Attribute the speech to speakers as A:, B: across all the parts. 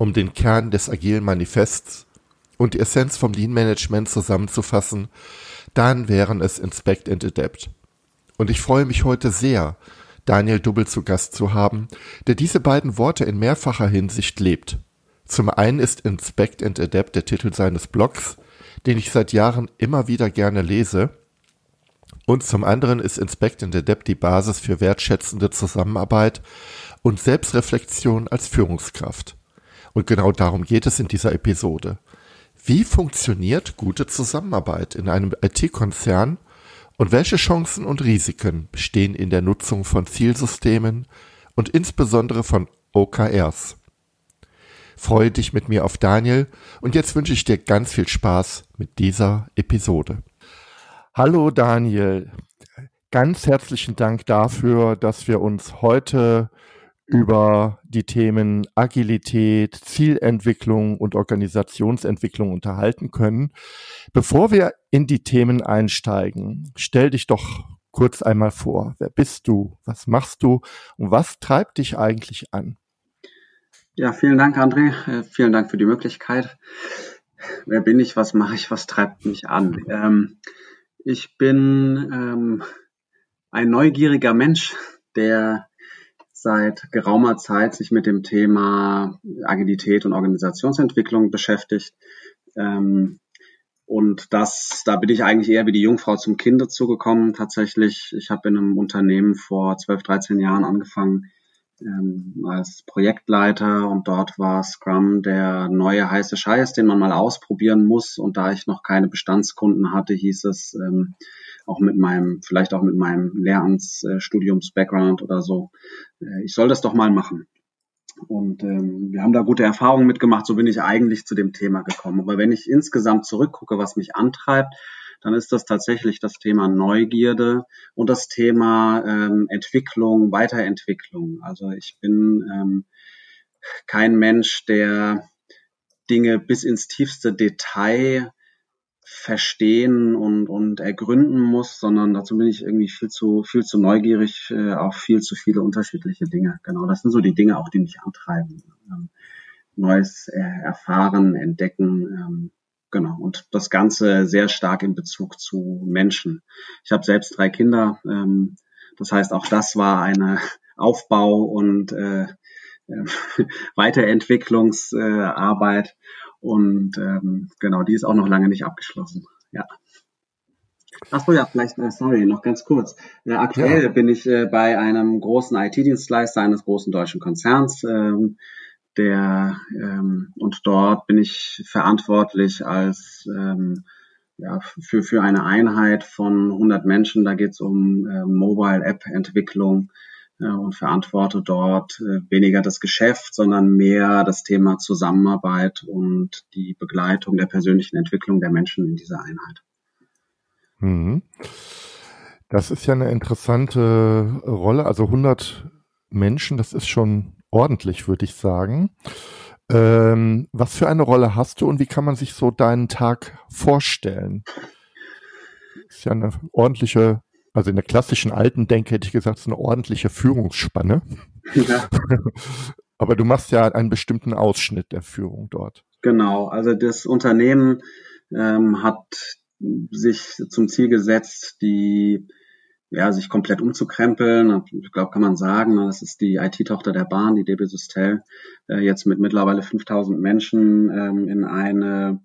A: um den Kern des agilen Manifests und die Essenz vom Lean Management zusammenzufassen, dann wären es Inspect and Adapt. Und ich freue mich heute sehr, Daniel Dubbel zu Gast zu haben, der diese beiden Worte in mehrfacher Hinsicht lebt. Zum einen ist Inspect and Adapt der Titel seines Blogs, den ich seit Jahren immer wieder gerne lese. Und zum anderen ist Inspect and Adapt die Basis für wertschätzende Zusammenarbeit und Selbstreflexion als Führungskraft. Und genau darum geht es in dieser Episode. Wie funktioniert gute Zusammenarbeit in einem IT-Konzern und welche Chancen und Risiken bestehen in der Nutzung von Zielsystemen und insbesondere von OKRs? Freue dich mit mir auf Daniel und jetzt wünsche ich dir ganz viel Spaß mit dieser Episode. Hallo Daniel, ganz herzlichen Dank dafür, dass wir uns heute über die Themen Agilität, Zielentwicklung und Organisationsentwicklung unterhalten können. Bevor wir in die Themen einsteigen, stell dich doch kurz einmal vor. Wer bist du? Was machst du? Und was treibt dich eigentlich an?
B: Ja, vielen Dank, André. Äh, vielen Dank für die Möglichkeit. Wer bin ich? Was mache ich? Was treibt mich an? Ähm, ich bin ähm, ein neugieriger Mensch, der seit geraumer Zeit sich mit dem Thema Agilität und Organisationsentwicklung beschäftigt. Ähm, und das, da bin ich eigentlich eher wie die Jungfrau zum Kind zugekommen. Tatsächlich, ich habe in einem Unternehmen vor 12, 13 Jahren angefangen ähm, als Projektleiter und dort war Scrum der neue heiße Scheiß, den man mal ausprobieren muss. Und da ich noch keine Bestandskunden hatte, hieß es, ähm, auch mit meinem, vielleicht auch mit meinem Lehramtsstudiums-Background oder so. Äh, ich soll das doch mal machen. Und ähm, wir haben da gute Erfahrungen mitgemacht, so bin ich eigentlich zu dem Thema gekommen. Aber wenn ich insgesamt zurückgucke, was mich antreibt, dann ist das tatsächlich das Thema Neugierde und das Thema ähm, Entwicklung, Weiterentwicklung. Also ich bin ähm, kein Mensch, der Dinge bis ins tiefste Detail verstehen und, und ergründen muss, sondern dazu bin ich irgendwie viel zu, viel zu neugierig äh, auf viel zu viele unterschiedliche Dinge. Genau, das sind so die Dinge auch, die mich antreiben. Ähm, Neues äh, erfahren, entdecken, ähm, genau. Und das Ganze sehr stark in Bezug zu Menschen. Ich habe selbst drei Kinder, ähm, das heißt, auch das war eine Aufbau- und äh, äh Weiterentwicklungsarbeit. Und ähm, genau, die ist auch noch lange nicht abgeschlossen. Ja. Ach so, ja, vielleicht, äh, sorry, noch ganz kurz. Äh, aktuell ja. bin ich äh, bei einem großen IT-Dienstleister eines großen deutschen Konzerns, ähm, der ähm, und dort bin ich verantwortlich als ähm, ja, für, für eine Einheit von 100 Menschen. Da geht es um äh, Mobile-App-Entwicklung und verantworte dort äh, weniger das Geschäft, sondern mehr das Thema Zusammenarbeit und die Begleitung der persönlichen Entwicklung der Menschen in dieser Einheit.
A: Mhm. Das ist ja eine interessante Rolle. Also 100 Menschen, das ist schon ordentlich, würde ich sagen. Ähm, was für eine Rolle hast du und wie kann man sich so deinen Tag vorstellen? Ist ja eine ordentliche also in der klassischen alten Denke hätte ich gesagt, so eine ordentliche Führungsspanne. Ja. Aber du machst ja einen bestimmten Ausschnitt der Führung dort.
B: Genau, also das Unternehmen ähm, hat sich zum Ziel gesetzt, die ja, sich komplett umzukrempeln. Ich glaube, kann man sagen, das ist die IT-Tochter der Bahn, die DB Systel, äh, jetzt mit mittlerweile 5000 Menschen ähm, in eine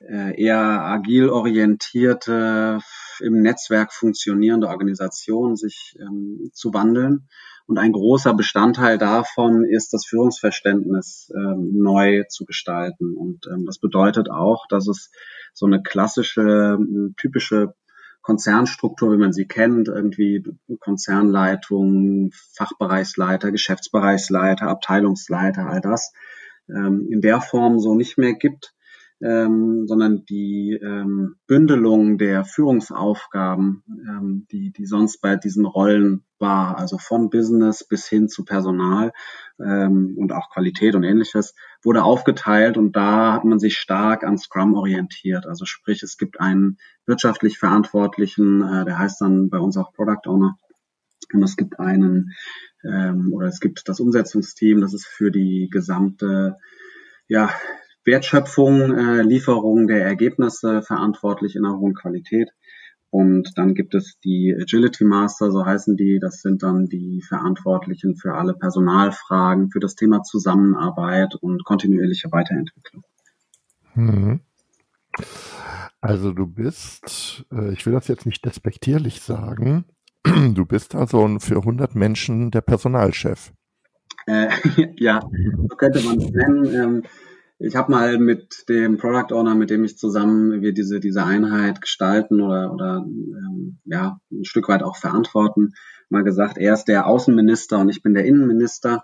B: äh, eher agil orientierte, im Netzwerk funktionierende Organisation sich ähm, zu wandeln. Und ein großer Bestandteil davon ist das Führungsverständnis ähm, neu zu gestalten. Und das bedeutet auch, dass es so eine klassische, typische Konzernstruktur, wie man sie kennt, irgendwie Konzernleitung, Fachbereichsleiter, Geschäftsbereichsleiter, Abteilungsleiter, all das, ähm, in der Form so nicht mehr gibt ähm, sondern die ähm, Bündelung der Führungsaufgaben, ähm, die, die sonst bei diesen Rollen war, also von Business bis hin zu Personal ähm, und auch Qualität und ähnliches, wurde aufgeteilt und da hat man sich stark an Scrum orientiert. Also sprich, es gibt einen wirtschaftlich Verantwortlichen, äh, der heißt dann bei uns auch Product Owner. Und es gibt einen, ähm, oder es gibt das Umsetzungsteam, das ist für die gesamte ja, Wertschöpfung, äh, Lieferung der Ergebnisse verantwortlich in einer hohen Qualität. Und dann gibt es die Agility Master, so heißen die. Das sind dann die Verantwortlichen für alle Personalfragen, für das Thema Zusammenarbeit und kontinuierliche Weiterentwicklung.
A: Mhm. Also du bist, äh, ich will das jetzt nicht despektierlich sagen, du bist also für 100 Menschen der Personalchef.
B: Äh, ja, so könnte man es nennen. Ähm, ich habe mal mit dem Product Owner, mit dem ich zusammen wir diese diese Einheit gestalten oder oder ähm, ja ein Stück weit auch verantworten, mal gesagt, er ist der Außenminister und ich bin der Innenminister.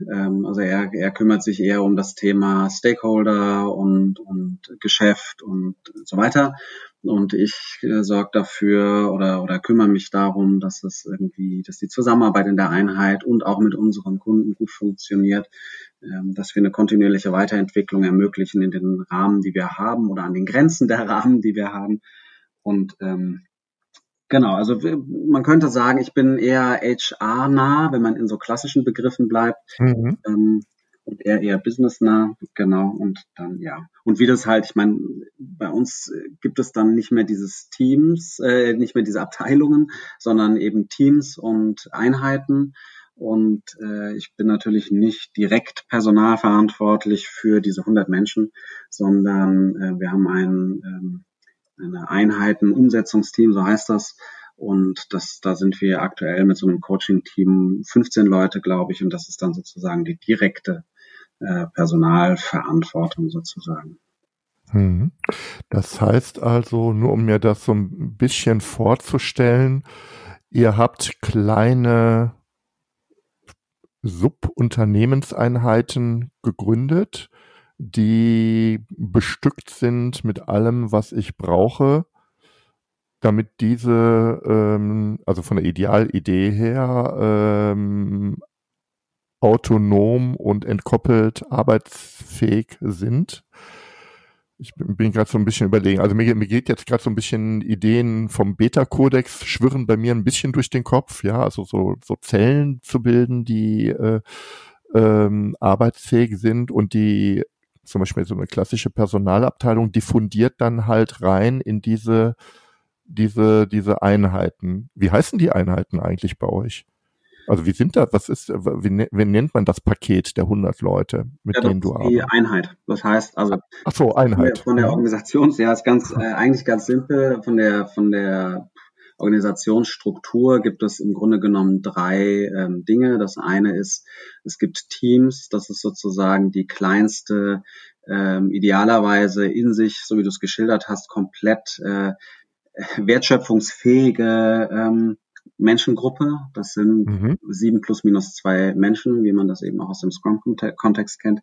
B: Ähm, also er, er kümmert sich eher um das Thema Stakeholder und und Geschäft und so weiter. Und ich äh, sorge dafür oder oder kümmere mich darum, dass es irgendwie, dass die Zusammenarbeit in der Einheit und auch mit unseren Kunden gut funktioniert, ähm, dass wir eine kontinuierliche Weiterentwicklung ermöglichen in den Rahmen, die wir haben oder an den Grenzen der Rahmen, die wir haben. Und ähm, genau, also man könnte sagen, ich bin eher HR-nah, wenn man in so klassischen Begriffen bleibt. Mhm. Ähm, und eher eher businessnah, genau, und dann ja. Und wie das halt, ich meine, bei uns gibt es dann nicht mehr dieses Teams, äh, nicht mehr diese Abteilungen, sondern eben Teams und Einheiten. Und äh, ich bin natürlich nicht direkt personalverantwortlich für diese 100 Menschen, sondern äh, wir haben ein, ähm, eine Einheit, ein Umsetzungsteam, so heißt das. Und das, da sind wir aktuell mit so einem Coaching-Team 15 Leute, glaube ich. Und das ist dann sozusagen die direkte äh, Personalverantwortung sozusagen.
A: Hm. Das heißt also, nur um mir das so ein bisschen vorzustellen, ihr habt kleine Subunternehmenseinheiten gegründet, die bestückt sind mit allem, was ich brauche, damit diese, ähm, also von der Idealidee her, ähm, autonom und entkoppelt arbeitsfähig sind ich bin, gerade so ein bisschen überlegen. Also mir, mir geht jetzt gerade so ein bisschen Ideen vom Beta-Kodex schwirren bei mir ein bisschen durch den Kopf, ja, also so, so Zellen zu bilden, die äh, ähm, arbeitsfähig sind und die zum Beispiel so eine klassische Personalabteilung diffundiert dann halt rein in diese diese diese Einheiten. Wie heißen die Einheiten eigentlich bei euch? Also wie sind das, was ist, wie, ne, wie nennt man das Paket der 100 Leute, mit ja, denen du
B: arbeitest? Die Einheit. Das heißt, also.
A: Ach so, Einheit.
B: Von der Organisation, ja, ist ganz, äh, eigentlich ganz simpel. Von der, von der Organisationsstruktur gibt es im Grunde genommen drei ähm, Dinge. Das eine ist, es gibt Teams, das ist sozusagen die kleinste, ähm, idealerweise in sich, so wie du es geschildert hast, komplett äh, wertschöpfungsfähige ähm, Menschengruppe. Das sind mhm. sieben plus minus zwei Menschen, wie man das eben auch aus dem Scrum-Kontext kennt.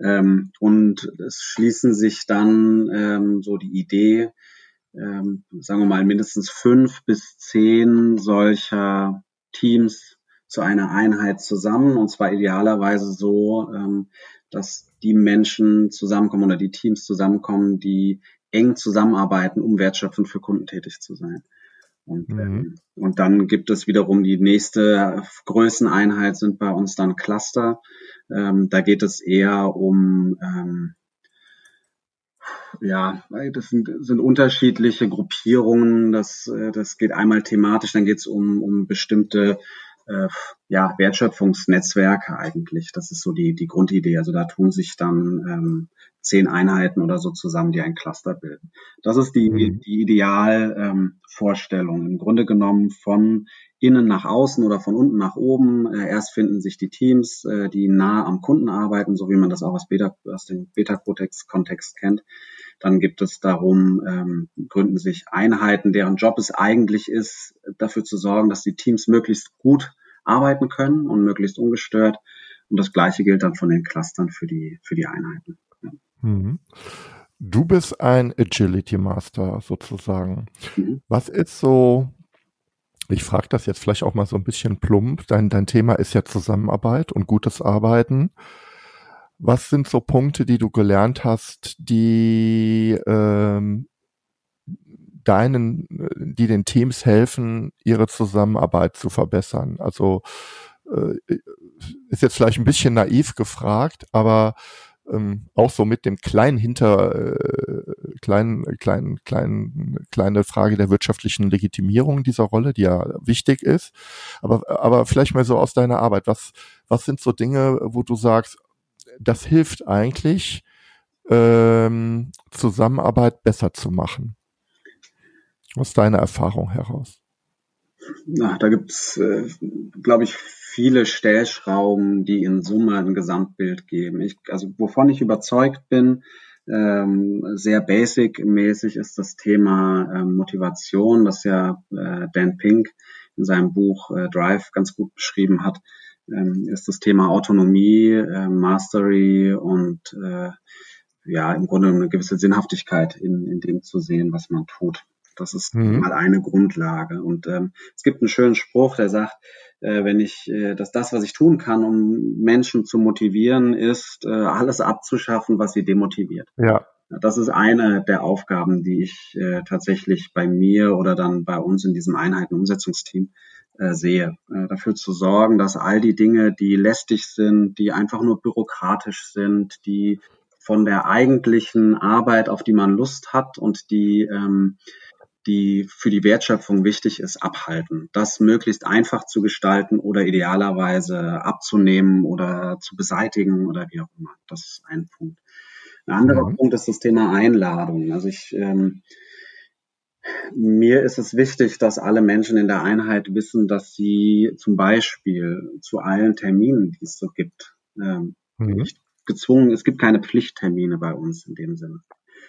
B: Ähm, und es schließen sich dann ähm, so die Idee, ähm, sagen wir mal, mindestens fünf bis zehn solcher Teams zu einer Einheit zusammen. Und zwar idealerweise so, ähm, dass die Menschen zusammenkommen oder die Teams zusammenkommen, die eng zusammenarbeiten, um wertschöpfend für Kunden tätig zu sein. Und, mhm. ähm, und dann gibt es wiederum die nächste Größeneinheit sind bei uns dann Cluster. Ähm, da geht es eher um ähm, ja, das sind, sind unterschiedliche Gruppierungen. Das, äh, das geht einmal thematisch, dann geht es um, um bestimmte äh, ja, Wertschöpfungsnetzwerke eigentlich. Das ist so die, die Grundidee. Also da tun sich dann ähm, zehn Einheiten oder so zusammen, die ein Cluster bilden. Das ist die, mhm. die Idealvorstellung. Ähm, Im Grunde genommen von innen nach außen oder von unten nach oben. Äh, erst finden sich die Teams, äh, die nah am Kunden arbeiten, so wie man das auch aus, Beta, aus dem Beta-Kodex-Kontext kennt. Dann gibt es darum, ähm, gründen sich Einheiten, deren Job es eigentlich ist, dafür zu sorgen, dass die Teams möglichst gut arbeiten können und möglichst ungestört. Und das Gleiche gilt dann von den Clustern für die, für die Einheiten. Ja. Mhm.
A: Du bist ein Agility Master sozusagen. Mhm. Was ist so, ich frage das jetzt vielleicht auch mal so ein bisschen plump, dein, dein Thema ist ja Zusammenarbeit und gutes Arbeiten. Was sind so Punkte, die du gelernt hast, die ähm, deinen, die den Teams helfen, ihre Zusammenarbeit zu verbessern? Also äh, ist jetzt vielleicht ein bisschen naiv gefragt, aber ähm, auch so mit dem kleinen Hinter, äh, kleinen, kleinen, kleinen, kleine Frage der wirtschaftlichen Legitimierung dieser Rolle, die ja wichtig ist. Aber, aber vielleicht mal so aus deiner Arbeit, was, was sind so Dinge, wo du sagst, das hilft eigentlich, ähm, Zusammenarbeit besser zu machen? Aus deiner Erfahrung heraus?
B: Na, da gibt's, äh, glaube ich, viele Stellschrauben, die in Summe ein Gesamtbild geben. Ich, also wovon ich überzeugt bin, ähm, sehr basic-mäßig ist das Thema ähm, Motivation, das ja äh, Dan Pink in seinem Buch äh, Drive ganz gut beschrieben hat, ähm, ist das Thema Autonomie, äh, Mastery und äh, ja, im Grunde eine gewisse Sinnhaftigkeit in, in dem zu sehen, was man tut. Das ist mhm. mal eine Grundlage. Und ähm, es gibt einen schönen Spruch, der sagt, äh, wenn ich, äh, dass das, was ich tun kann, um Menschen zu motivieren, ist, äh, alles abzuschaffen, was sie demotiviert.
A: Ja.
B: Das ist eine der Aufgaben, die ich äh, tatsächlich bei mir oder dann bei uns in diesem Einheitenumsetzungsteam äh, sehe. Äh, dafür zu sorgen, dass all die Dinge, die lästig sind, die einfach nur bürokratisch sind, die von der eigentlichen Arbeit, auf die man Lust hat und die ähm, die für die Wertschöpfung wichtig ist, abhalten. Das möglichst einfach zu gestalten oder idealerweise abzunehmen oder zu beseitigen oder wie auch immer. Das ist ein Punkt. Ein anderer ja. Punkt ist das Thema Einladung. Also ich, ähm, mir ist es wichtig, dass alle Menschen in der Einheit wissen, dass sie zum Beispiel zu allen Terminen, die es so gibt, ähm, mhm. nicht gezwungen, es gibt keine Pflichttermine bei uns in dem Sinne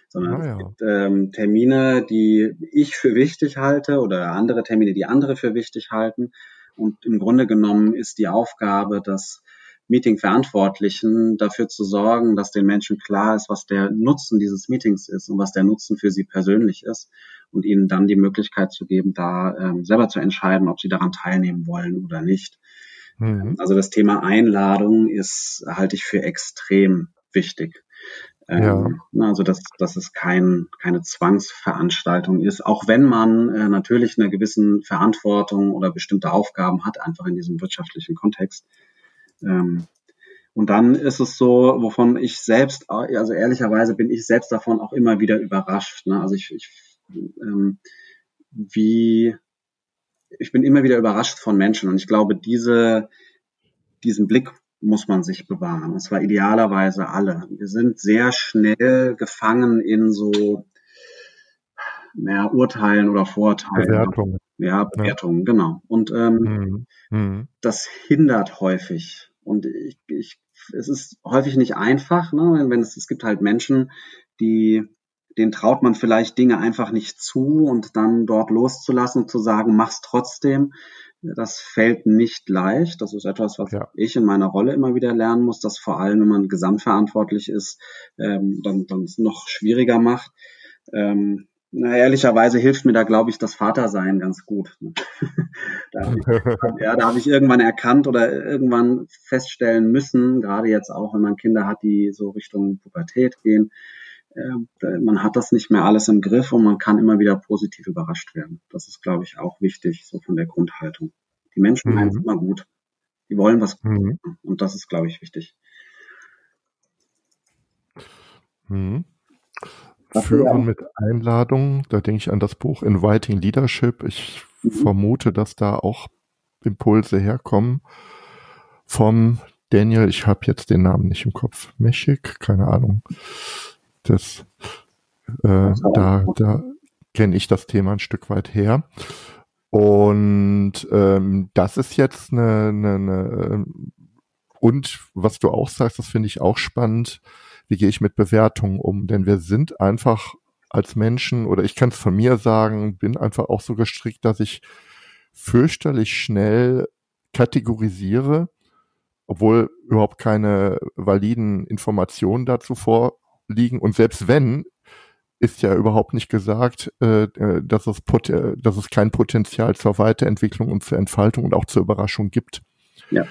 B: sondern ah, ja. es gibt ähm, Termine, die ich für wichtig halte oder andere Termine, die andere für wichtig halten. Und im Grunde genommen ist die Aufgabe des Meeting-Verantwortlichen dafür zu sorgen, dass den Menschen klar ist, was der Nutzen dieses Meetings ist und was der Nutzen für sie persönlich ist und ihnen dann die Möglichkeit zu geben, da ähm, selber zu entscheiden, ob sie daran teilnehmen wollen oder nicht. Mhm. Also das Thema Einladung ist, halte ich für extrem wichtig. Ja. Ähm, also dass, dass es kein, keine Zwangsveranstaltung ist, auch wenn man äh, natürlich eine gewissen Verantwortung oder bestimmte Aufgaben hat, einfach in diesem wirtschaftlichen Kontext. Ähm, und dann ist es so, wovon ich selbst, also ehrlicherweise bin ich selbst davon auch immer wieder überrascht. Ne? Also ich, ich ähm, wie ich bin immer wieder überrascht von Menschen und ich glaube, diese, diesen Blick muss man sich bewahren. Und zwar idealerweise alle. Wir sind sehr schnell gefangen in so naja, Urteilen oder Vorurteilen.
A: Bewertungen.
B: Ja, Bewertungen, ja. genau. Und ähm, mhm. mhm. das hindert häufig. Und ich, ich, es ist häufig nicht einfach, ne? wenn es, es gibt halt Menschen, die denen traut man vielleicht Dinge einfach nicht zu und dann dort loszulassen und zu sagen, mach's trotzdem. Das fällt nicht leicht. Das ist etwas, was ja. ich in meiner Rolle immer wieder lernen muss, dass vor allem, wenn man gesamtverantwortlich ist, ähm, dann, dann es noch schwieriger macht. Ähm, na, ehrlicherweise hilft mir da, glaube ich, das Vatersein ganz gut. da hab ich, ja, da habe ich irgendwann erkannt oder irgendwann feststellen müssen, gerade jetzt auch, wenn man Kinder hat, die so Richtung Pubertät gehen, man hat das nicht mehr alles im Griff und man kann immer wieder positiv überrascht werden. Das ist, glaube ich, auch wichtig, so von der Grundhaltung. Die Menschen mhm. meinen es immer gut. Die wollen was mhm. und das ist, glaube ich, wichtig.
A: Mhm. Führen mit Einladung, da denke ich an das Buch Inviting Leadership. Ich mhm. vermute, dass da auch Impulse herkommen vom Daniel, ich habe jetzt den Namen nicht im Kopf, Meschik, keine Ahnung. Das, äh, da, da kenne ich das Thema ein Stück weit her. Und ähm, das ist jetzt eine, eine, eine und was du auch sagst, das finde ich auch spannend. Wie gehe ich mit Bewertungen um? Denn wir sind einfach als Menschen, oder ich kann es von mir sagen, bin einfach auch so gestrickt, dass ich fürchterlich schnell kategorisiere obwohl überhaupt keine validen Informationen dazu vorliegen. Und selbst wenn, ist ja überhaupt nicht gesagt, äh, äh dass, es äh, dass es kein Potenzial zur Weiterentwicklung und zur Entfaltung und auch zur Überraschung gibt. Ja.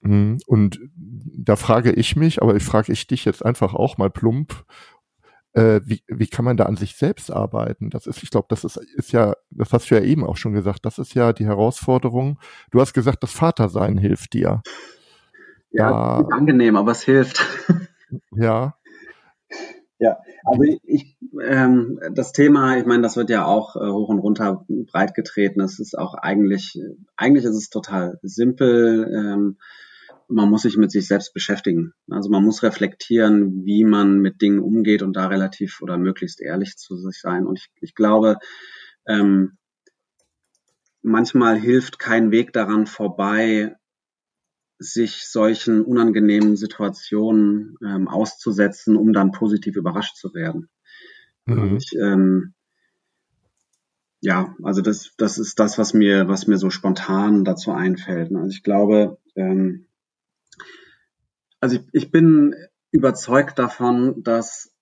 A: Mhm. Und da frage ich mich, aber ich frage ich dich jetzt einfach auch mal plump, äh, wie, wie kann man da an sich selbst arbeiten? Das ist, ich glaube, das ist, ist ja, das hast du ja eben auch schon gesagt, das ist ja die Herausforderung. Du hast gesagt, das Vatersein hilft dir.
B: Ja, da, angenehm, aber es hilft.
A: Ja.
B: Ja, also ich, ähm, das Thema, ich meine, das wird ja auch äh, hoch und runter breit getreten. Es ist auch eigentlich, eigentlich ist es total simpel. Ähm, man muss sich mit sich selbst beschäftigen. Also man muss reflektieren, wie man mit Dingen umgeht und da relativ oder möglichst ehrlich zu sich sein. Und ich, ich glaube, ähm, manchmal hilft kein Weg daran vorbei, sich solchen unangenehmen Situationen ähm, auszusetzen, um dann positiv überrascht zu werden. Mhm. Ich, ähm, ja, also das, das ist das, was mir, was mir so spontan dazu einfällt. Also ich glaube, ähm, also ich, ich bin überzeugt davon, dass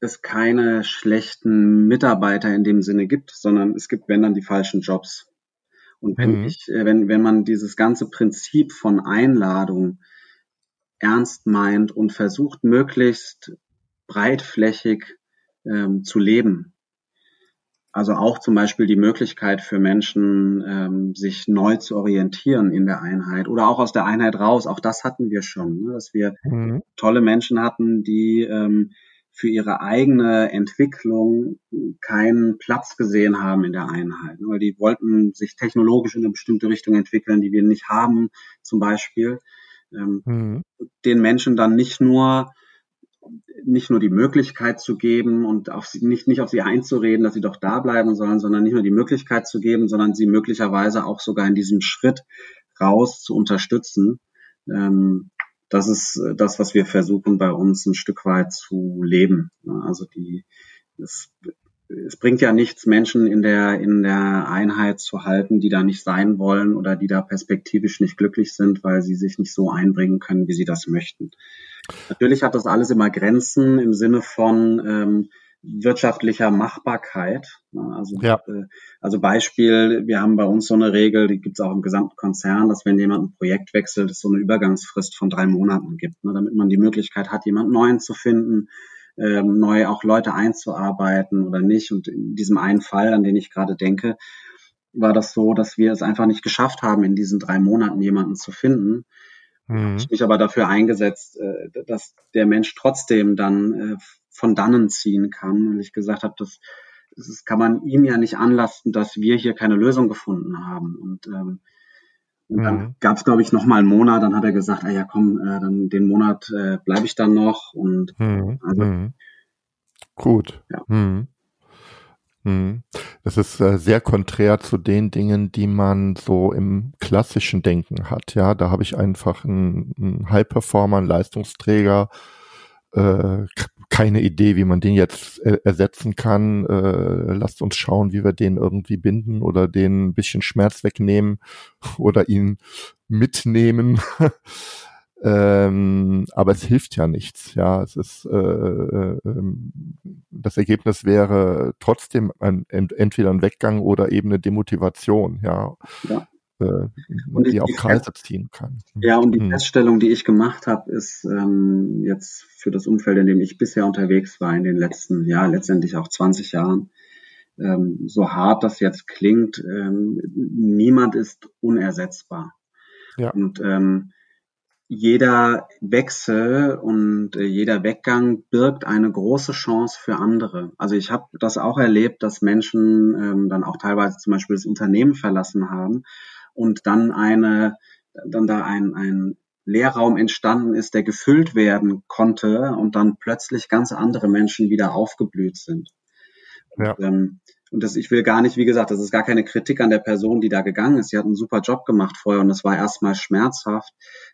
B: es keine schlechten Mitarbeiter in dem Sinne gibt, sondern es gibt, wenn dann, die falschen Jobs. Und wenn mhm. ich, äh, wenn, wenn man dieses ganze Prinzip von Einladung ernst meint und versucht, möglichst breitflächig ähm, zu leben, also auch zum Beispiel die Möglichkeit für Menschen, ähm, sich neu zu orientieren in der Einheit oder auch aus der Einheit raus. Auch das hatten wir schon, ne? dass wir mhm. tolle Menschen hatten, die ähm, für ihre eigene Entwicklung keinen Platz gesehen haben in der Einheit. Ne? Weil die wollten sich technologisch in eine bestimmte Richtung entwickeln, die wir nicht haben, zum Beispiel. Ähm, mhm. Den Menschen dann nicht nur nicht nur die Möglichkeit zu geben und auf sie, nicht, nicht auf sie einzureden, dass sie doch da bleiben sollen, sondern nicht nur die Möglichkeit zu geben, sondern sie möglicherweise auch sogar in diesem Schritt raus zu unterstützen. Ähm, das ist das, was wir versuchen bei uns ein Stück weit zu leben. Also die, es, es bringt ja nichts, Menschen in der, in der Einheit zu halten, die da nicht sein wollen oder die da perspektivisch nicht glücklich sind, weil sie sich nicht so einbringen können, wie sie das möchten. Natürlich hat das alles immer Grenzen im Sinne von ähm, wirtschaftlicher Machbarkeit. Also, ja. äh, also Beispiel, wir haben bei uns so eine Regel, die gibt es auch im gesamten Konzern, dass wenn jemand ein Projekt wechselt, es so eine Übergangsfrist von drei Monaten gibt, ne, damit man die Möglichkeit hat, jemand Neuen zu finden, ähm, neu auch Leute einzuarbeiten oder nicht. Und in diesem einen Fall, an den ich gerade denke, war das so, dass wir es einfach nicht geschafft haben, in diesen drei Monaten jemanden zu finden. Mhm. Ich mich aber dafür eingesetzt, äh, dass der Mensch trotzdem dann äh, von dannen ziehen kann. Und ich gesagt habe, das, das kann man ihm ja nicht anlasten, dass wir hier keine Lösung gefunden haben. Und, ähm, und dann mhm. gab es, glaube ich, noch mal einen Monat. Dann hat er gesagt, ah ja, komm, äh, dann den Monat äh, bleibe ich dann noch. Und mhm. also,
A: mhm. gut. Ja. Mhm. Mhm. Das ist äh, sehr konträr zu den Dingen, die man so im klassischen Denken hat. Ja, da habe ich einfach einen, einen High-Performer, einen Leistungsträger, äh, keine Idee, wie man den jetzt äh, ersetzen kann. Äh, lasst uns schauen, wie wir den irgendwie binden oder den ein bisschen Schmerz wegnehmen oder ihn mitnehmen. ähm, aber es hilft ja nichts. Ja, es ist äh, äh, ähm, das Ergebnis wäre trotzdem ein, entweder ein Weggang oder eben eine Demotivation. Ja. ja und die, die auch Kreise ziehen kann.
B: Ja, und die hm. Feststellung, die ich gemacht habe, ist ähm, jetzt für das Umfeld, in dem ich bisher unterwegs war, in den letzten, ja, letztendlich auch 20 Jahren, ähm, so hart das jetzt klingt, ähm, niemand ist unersetzbar. Ja. Und ähm, jeder Wechsel und äh, jeder Weggang birgt eine große Chance für andere. Also ich habe das auch erlebt, dass Menschen ähm, dann auch teilweise zum Beispiel das Unternehmen verlassen haben und dann eine, dann da ein, ein Leerraum entstanden ist, der gefüllt werden konnte und dann plötzlich ganz andere Menschen wieder aufgeblüht sind. Ja. Und, ähm, und das, ich will gar nicht, wie gesagt, das ist gar keine Kritik an der Person, die da gegangen ist. Sie hat einen super Job gemacht vorher und das war erstmal schmerzhaft.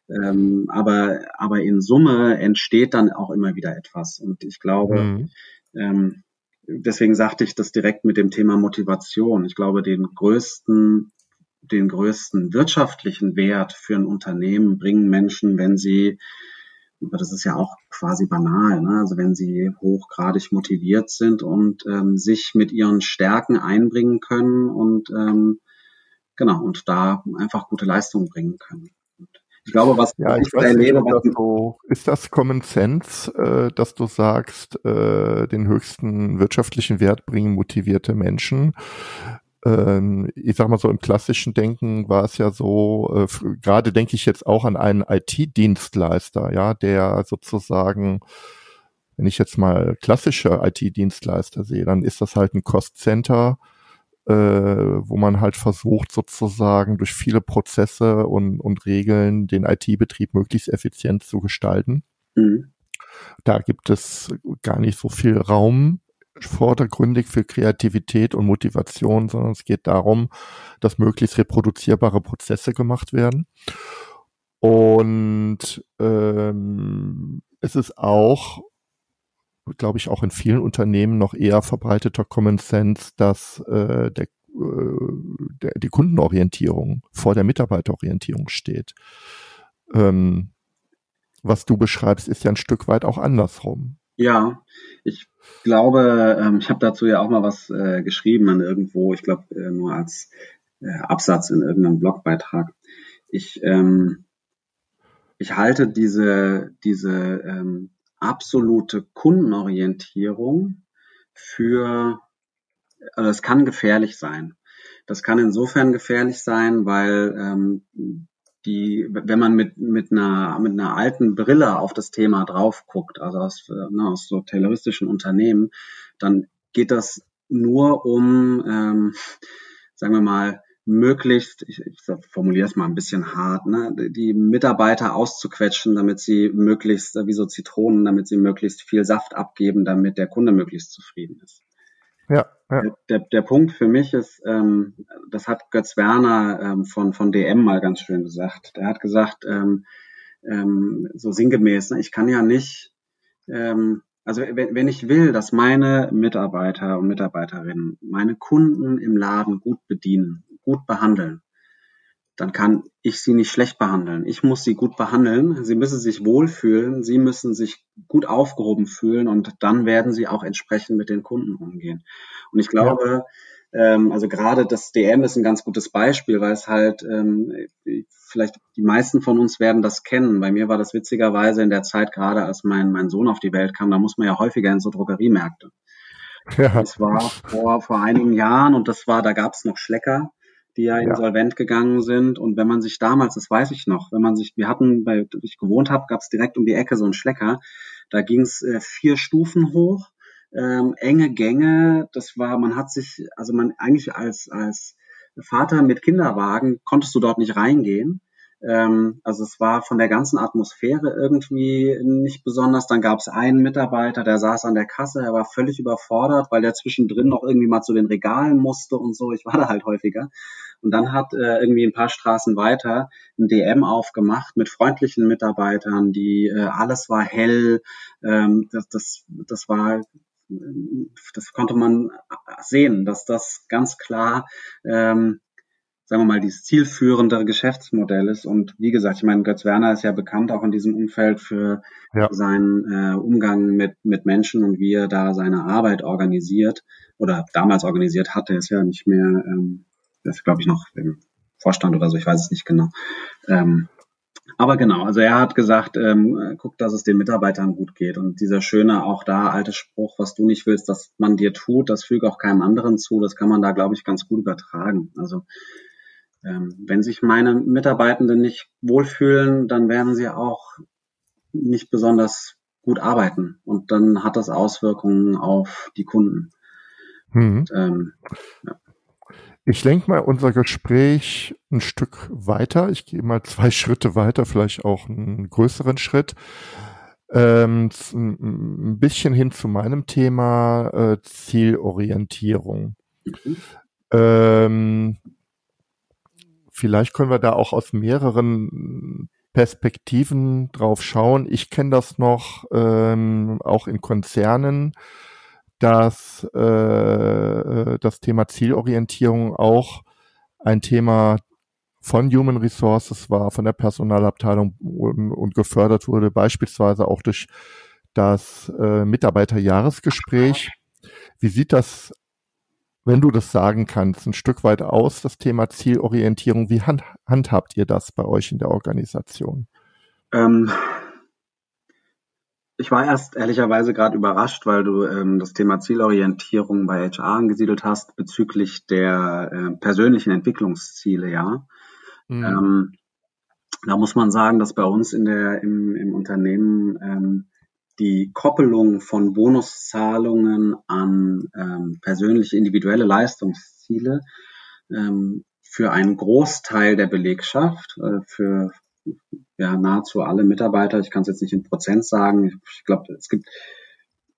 B: Ähm, aber, aber in Summe entsteht dann auch immer wieder etwas. Und ich glaube, mhm. ähm, deswegen sagte ich das direkt mit dem Thema Motivation. Ich glaube, den größten den größten wirtschaftlichen Wert für ein Unternehmen bringen Menschen, wenn sie, das ist ja auch quasi banal, ne? also wenn sie hochgradig motiviert sind und ähm, sich mit ihren Stärken einbringen können und ähm, genau und da einfach gute Leistungen bringen können.
A: Ich glaube, was ja, ich, ich weiß erlebe, nicht, das so, ist das Common Sense, äh, dass du sagst, äh, den höchsten wirtschaftlichen Wert bringen motivierte Menschen? Ähm, ich sag mal so im klassischen Denken war es ja so, äh, gerade denke ich jetzt auch an einen IT-Dienstleister, ja, der sozusagen wenn ich jetzt mal klassische IT-Dienstleister sehe, dann ist das halt ein Cost-Center, äh, wo man halt versucht, sozusagen durch viele Prozesse und, und Regeln den IT-Betrieb möglichst effizient zu gestalten. Mhm. Da gibt es gar nicht so viel Raum vordergründig für Kreativität und Motivation, sondern es geht darum, dass möglichst reproduzierbare Prozesse gemacht werden. Und ähm, es ist auch glaube ich, auch in vielen Unternehmen noch eher verbreiteter Common Sense, dass äh, der, äh, die Kundenorientierung vor der Mitarbeiterorientierung steht. Ähm, was du beschreibst, ist ja ein Stück weit auch andersrum.
B: Ja, ich glaube, ähm, ich habe dazu ja auch mal was äh, geschrieben an irgendwo, ich glaube äh, nur als äh, Absatz in irgendeinem Blogbeitrag. Ich, ähm, ich halte diese, diese ähm, absolute Kundenorientierung für, also es kann gefährlich sein. Das kann insofern gefährlich sein, weil ähm, die, wenn man mit, mit, einer, mit einer alten Brille auf das Thema drauf guckt, also aus, ne, aus so terroristischen Unternehmen, dann geht das nur um, ähm, sagen wir mal, möglichst, ich, ich formuliere es mal ein bisschen hart, ne, die Mitarbeiter auszuquetschen, damit sie möglichst, wie so Zitronen, damit sie möglichst viel Saft abgeben, damit der Kunde möglichst zufrieden ist. Ja, ja. Der, der Punkt für mich ist, ähm, das hat Götz Werner ähm, von, von DM mal ganz schön gesagt. Er hat gesagt, ähm, ähm, so sinngemäß, ne, ich kann ja nicht, ähm, also wenn, wenn ich will, dass meine Mitarbeiter und Mitarbeiterinnen meine Kunden im Laden gut bedienen, gut behandeln, dann kann ich sie nicht schlecht behandeln. Ich muss sie gut behandeln. Sie müssen sich wohlfühlen. Sie müssen sich gut aufgehoben fühlen und dann werden sie auch entsprechend mit den Kunden umgehen. Und ich glaube, ja. ähm, also gerade das DM ist ein ganz gutes Beispiel, weil es halt, ähm, vielleicht die meisten von uns werden das kennen. Bei mir war das witzigerweise in der Zeit, gerade als mein, mein Sohn auf die Welt kam, da muss man ja häufiger in so Drogeriemärkte. Ja. Das war vor, vor einigen Jahren und das war, da gab es noch Schlecker die ja, ja insolvent gegangen sind. Und wenn man sich damals, das weiß ich noch, wenn man sich, wir hatten, bei ich gewohnt habe, gab es direkt um die Ecke so einen Schlecker. Da ging es äh, vier Stufen hoch, ähm, enge Gänge. Das war, man hat sich, also man eigentlich als als Vater mit Kinderwagen konntest du dort nicht reingehen. Ähm, also es war von der ganzen Atmosphäre irgendwie nicht besonders. Dann gab es einen Mitarbeiter, der saß an der Kasse, er war völlig überfordert, weil der zwischendrin noch irgendwie mal zu den Regalen musste und so. Ich war da halt häufiger. Und dann hat äh, irgendwie ein paar Straßen weiter ein DM aufgemacht mit freundlichen Mitarbeitern, die äh, alles war hell. Ähm, das, das, das war das konnte man sehen, dass das ganz klar ähm, sagen wir mal, dieses zielführende Geschäftsmodell ist. Und wie gesagt, ich meine, Götz Werner ist ja bekannt auch in diesem Umfeld für ja. seinen äh, Umgang mit, mit Menschen und wie er da seine Arbeit organisiert oder damals organisiert hatte, ist ja nicht mehr, ähm, das glaube ich noch im Vorstand oder so, ich weiß es nicht genau. Ähm, aber genau, also er hat gesagt, ähm, guck, dass es den Mitarbeitern gut geht. Und dieser schöne, auch da alte Spruch, was du nicht willst, dass man dir tut, das füge auch keinem anderen zu, das kann man da, glaube ich, ganz gut übertragen. Also wenn sich meine Mitarbeitenden nicht wohlfühlen, dann werden sie auch nicht besonders gut arbeiten und dann hat das Auswirkungen auf die Kunden. Mhm. Und, ähm,
A: ja. Ich lenke mal unser Gespräch ein Stück weiter. Ich gehe mal zwei Schritte weiter, vielleicht auch einen größeren Schritt. Ähm, ein bisschen hin zu meinem Thema äh, Zielorientierung. Mhm. Ähm, vielleicht können wir da auch aus mehreren Perspektiven drauf schauen. Ich kenne das noch ähm, auch in Konzernen, dass äh, das Thema Zielorientierung auch ein Thema von Human Resources war, von der Personalabteilung und, und gefördert wurde, beispielsweise auch durch das äh, Mitarbeiterjahresgespräch. Wie sieht das, wenn du das sagen kannst, ein Stück weit aus, das Thema Zielorientierung? Wie hand, handhabt ihr das bei euch in der Organisation? Ähm,
B: ich war erst ehrlicherweise gerade überrascht, weil du ähm, das Thema Zielorientierung bei HR angesiedelt hast bezüglich der äh, persönlichen Entwicklungsziele, ja. Mhm. Ähm, da muss man sagen, dass bei uns in der, im, im Unternehmen ähm, die Koppelung von Bonuszahlungen an ähm, persönliche individuelle Leistungsziele ähm, für einen Großteil der Belegschaft, äh, für ja, nahezu alle Mitarbeiter, ich kann es jetzt nicht in Prozent sagen, ich glaube, es gibt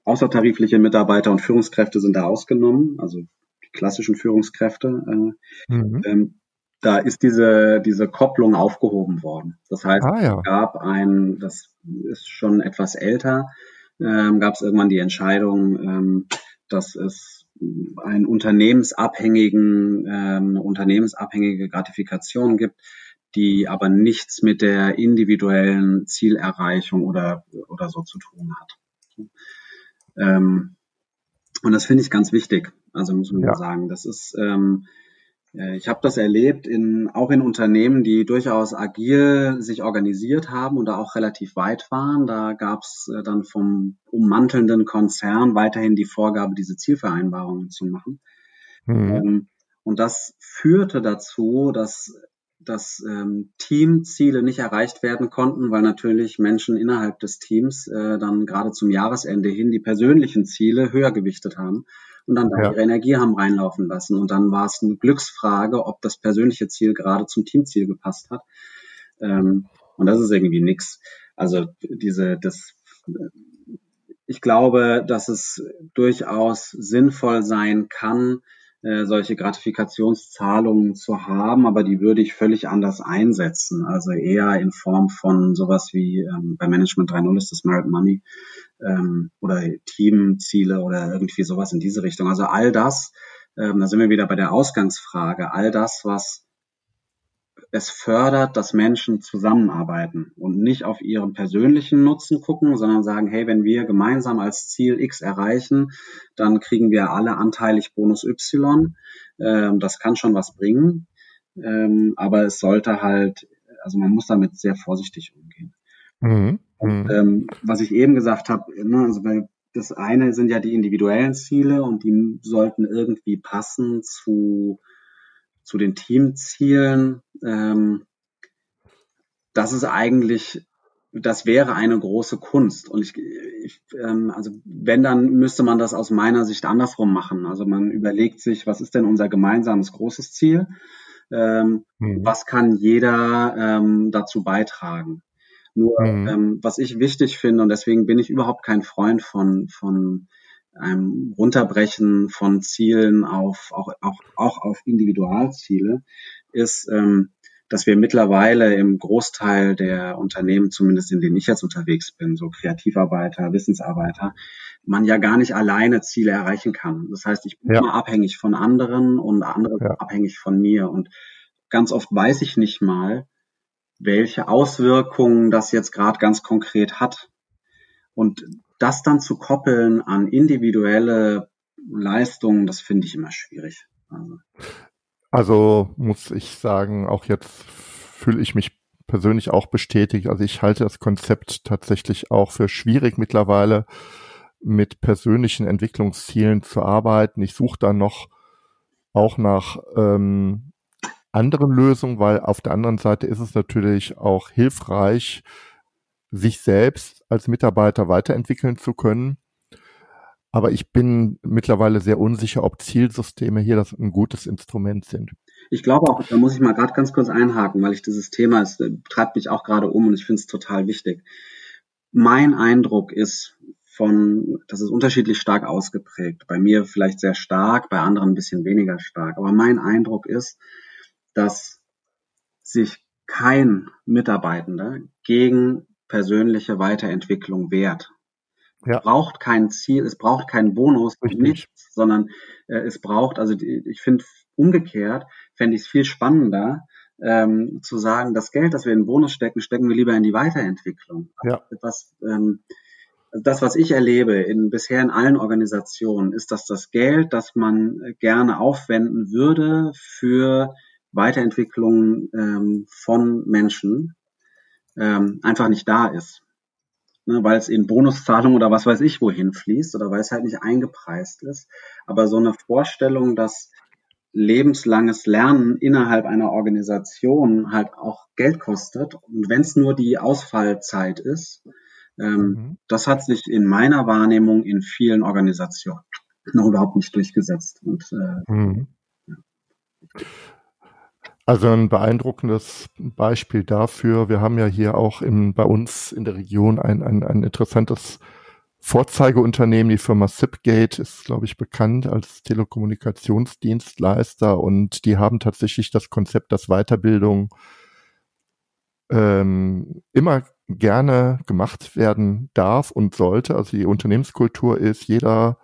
B: außertarifliche Mitarbeiter und Führungskräfte sind da ausgenommen, also die klassischen Führungskräfte. Äh, mhm. ähm, da ist diese, diese Kopplung aufgehoben worden. Das heißt, ah, ja. es gab ein, das ist schon etwas älter, ähm, gab es irgendwann die Entscheidung, ähm, dass es einen unternehmensabhängigen, ähm, eine unternehmensabhängige Gratifikation gibt, die aber nichts mit der individuellen Zielerreichung oder, oder so zu tun hat. Ähm, und das finde ich ganz wichtig. Also muss man ja. sagen, das ist, ähm, äh, ich habe das erlebt in, auch in Unternehmen, die durchaus agil sich organisiert haben und da auch relativ weit waren. Da gab es äh, dann vom ummantelnden Konzern weiterhin die Vorgabe, diese Zielvereinbarungen zu machen. Mhm. Ähm, und das führte dazu, dass dass ähm, Teamziele nicht erreicht werden konnten, weil natürlich Menschen innerhalb des Teams äh, dann gerade zum Jahresende hin die persönlichen Ziele höher gewichtet haben und dann ja. ihre Energie haben reinlaufen lassen. Und dann war es eine Glücksfrage, ob das persönliche Ziel gerade zum Teamziel gepasst hat. Ähm, und das ist irgendwie nix. Also diese, das, ich glaube, dass es durchaus sinnvoll sein kann, äh, solche Gratifikationszahlungen zu haben, aber die würde ich völlig anders einsetzen. Also eher in Form von sowas wie ähm, bei Management 3.0 ist das Merit Money ähm, oder Teamziele oder irgendwie sowas in diese Richtung. Also all das, ähm, da sind wir wieder bei der Ausgangsfrage, all das, was es fördert, dass Menschen zusammenarbeiten und nicht auf ihren persönlichen Nutzen gucken, sondern sagen, hey, wenn wir gemeinsam als Ziel X erreichen, dann kriegen wir alle anteilig Bonus Y. Ähm, das kann schon was bringen, ähm, aber es sollte halt, also man muss damit sehr vorsichtig umgehen. Mhm. Mhm. ähm, was ich eben gesagt habe, ne, also weil das eine sind ja die individuellen Ziele und die sollten irgendwie passen zu zu den Teamzielen, ähm, das ist eigentlich, das wäre eine große Kunst. Und ich, ich ähm, also wenn, dann müsste man das aus meiner Sicht andersrum machen. Also man überlegt sich, was ist denn unser gemeinsames großes Ziel? Ähm, mhm. Was kann jeder ähm, dazu beitragen? Nur, mhm. ähm, was ich wichtig finde, und deswegen bin ich überhaupt kein Freund von, von einem Runterbrechen von Zielen auf auch, auch, auch auf Individualziele ist, ähm, dass wir mittlerweile im Großteil der Unternehmen, zumindest in denen ich jetzt unterwegs bin, so Kreativarbeiter, Wissensarbeiter, man ja gar nicht alleine Ziele erreichen kann. Das heißt, ich bin ja. immer abhängig von anderen und andere ja. abhängig von mir. Und ganz oft weiß ich nicht mal, welche Auswirkungen das jetzt gerade ganz konkret hat. Und das dann zu koppeln an individuelle Leistungen, das finde ich immer schwierig.
A: Also. also muss ich sagen, auch jetzt fühle ich mich persönlich auch bestätigt. Also ich halte das Konzept tatsächlich auch für schwierig mittlerweile mit persönlichen Entwicklungszielen zu arbeiten. Ich suche dann noch auch nach ähm, anderen Lösungen, weil auf der anderen Seite ist es natürlich auch hilfreich, sich selbst als Mitarbeiter weiterentwickeln zu können. Aber ich bin mittlerweile sehr unsicher, ob Zielsysteme hier das ein gutes Instrument sind.
B: Ich glaube auch, da muss ich mal gerade ganz kurz einhaken, weil ich dieses Thema, es äh, treibt mich auch gerade um und ich finde es total wichtig. Mein Eindruck ist von, das ist unterschiedlich stark ausgeprägt. Bei mir vielleicht sehr stark, bei anderen ein bisschen weniger stark. Aber mein Eindruck ist, dass sich kein Mitarbeitender gegen persönliche Weiterentwicklung wert. Ja. Es braucht kein Ziel, es braucht keinen Bonus, Richtig. nichts, sondern äh, es braucht, also ich finde umgekehrt, fände ich es viel spannender, ähm, zu sagen, das Geld, das wir in den Bonus stecken, stecken wir lieber in die Weiterentwicklung. Ja. Etwas, ähm, das, was ich erlebe in bisher in allen Organisationen, ist, dass das Geld, das man gerne aufwenden würde für Weiterentwicklung ähm, von Menschen, ähm, einfach nicht da ist. Ne, weil es in Bonuszahlungen oder was weiß ich wohin fließt oder weil es halt nicht eingepreist ist. Aber so eine Vorstellung, dass lebenslanges Lernen innerhalb einer Organisation halt auch Geld kostet und wenn es nur die Ausfallzeit ist, ähm, mhm. das hat sich in meiner Wahrnehmung in vielen Organisationen noch überhaupt nicht durchgesetzt. Und, äh, mhm. ja.
A: Also ein beeindruckendes Beispiel dafür. Wir haben ja hier auch in, bei uns in der Region ein, ein, ein interessantes Vorzeigeunternehmen. Die Firma Zipgate ist, glaube ich, bekannt als Telekommunikationsdienstleister und die haben tatsächlich das Konzept, dass Weiterbildung ähm, immer gerne gemacht werden darf und sollte. Also die Unternehmenskultur ist, jeder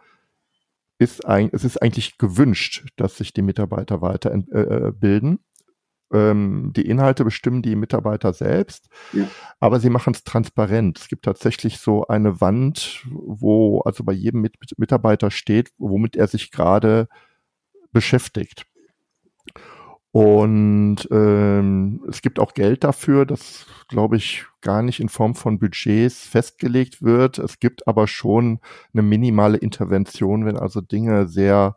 A: ist ein, es ist eigentlich gewünscht, dass sich die Mitarbeiter weiterbilden. Äh, äh die Inhalte bestimmen die Mitarbeiter selbst, ja. aber sie machen es transparent. Es gibt tatsächlich so eine Wand, wo also bei jedem Mit Mitarbeiter steht, womit er sich gerade beschäftigt. Und ähm, es gibt auch Geld dafür, das glaube ich gar nicht in Form von Budgets festgelegt wird. Es gibt aber schon eine minimale Intervention, wenn also Dinge sehr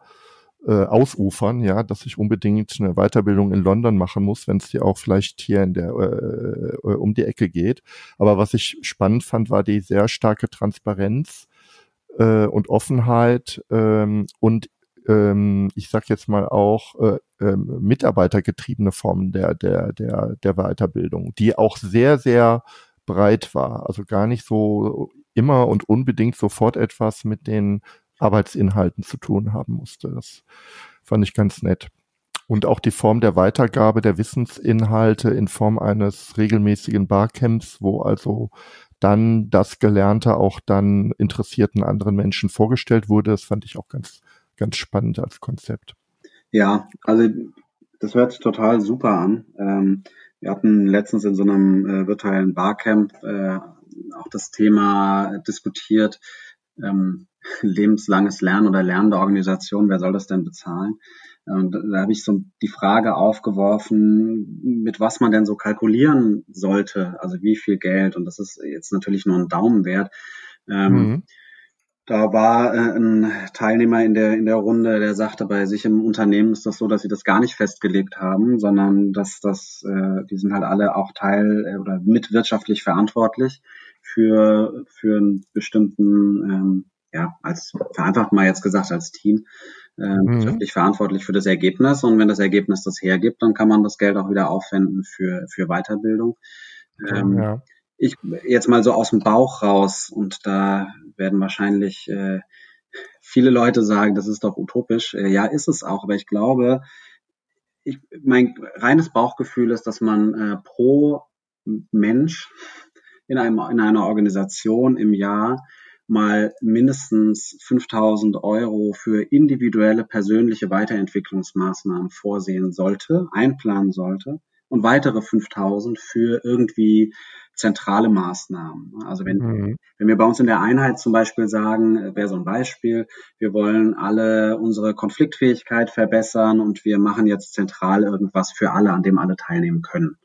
A: äh, ausufern, ja, dass ich unbedingt eine Weiterbildung in London machen muss, wenn es dir auch vielleicht hier in der äh, äh, um die Ecke geht. Aber was ich spannend fand, war die sehr starke Transparenz äh, und Offenheit ähm, und ähm, ich sag jetzt mal auch äh, äh, mitarbeitergetriebene Formen der der der der Weiterbildung, die auch sehr sehr breit war, also gar nicht so immer und unbedingt sofort etwas mit den Arbeitsinhalten zu tun haben musste. Das fand ich ganz nett. Und auch die Form der Weitergabe der Wissensinhalte in Form eines regelmäßigen Barcamps, wo also dann das Gelernte auch dann interessierten anderen Menschen vorgestellt wurde, das fand ich auch ganz, ganz spannend als Konzept.
B: Ja, also das hört sich total super an. Ähm, wir hatten letztens in so einem äh, virtuellen Barcamp äh, auch das Thema diskutiert, ähm, lebenslanges Lernen oder lernende Organisation, wer soll das denn bezahlen? Und da habe ich so die Frage aufgeworfen, mit was man denn so kalkulieren sollte, also wie viel Geld. Und das ist jetzt natürlich nur ein Daumenwert. Ähm, mhm. Da war äh, ein Teilnehmer in der, in der Runde, der sagte, bei sich im Unternehmen ist das so, dass sie das gar nicht festgelegt haben, sondern dass das, äh, die sind halt alle auch Teil äh, oder mitwirtschaftlich verantwortlich für, für einen bestimmten ähm, ja, als vereinfacht mal jetzt gesagt, als Team äh, mhm. verantwortlich für das Ergebnis. Und wenn das Ergebnis das hergibt, dann kann man das Geld auch wieder aufwenden für, für Weiterbildung. Ähm, ja. Ich jetzt mal so aus dem Bauch raus und da werden wahrscheinlich äh, viele Leute sagen, das ist doch utopisch. Äh, ja, ist es auch, aber ich glaube, ich, mein reines Bauchgefühl ist, dass man äh, pro Mensch in, einem, in einer Organisation im Jahr mal mindestens 5000 Euro für individuelle persönliche Weiterentwicklungsmaßnahmen vorsehen sollte, einplanen sollte und weitere 5000 für irgendwie zentrale Maßnahmen. Also wenn, mhm. wenn wir bei uns in der Einheit zum Beispiel sagen, wäre so ein Beispiel, wir wollen alle unsere Konfliktfähigkeit verbessern und wir machen jetzt zentral irgendwas für alle, an dem alle teilnehmen können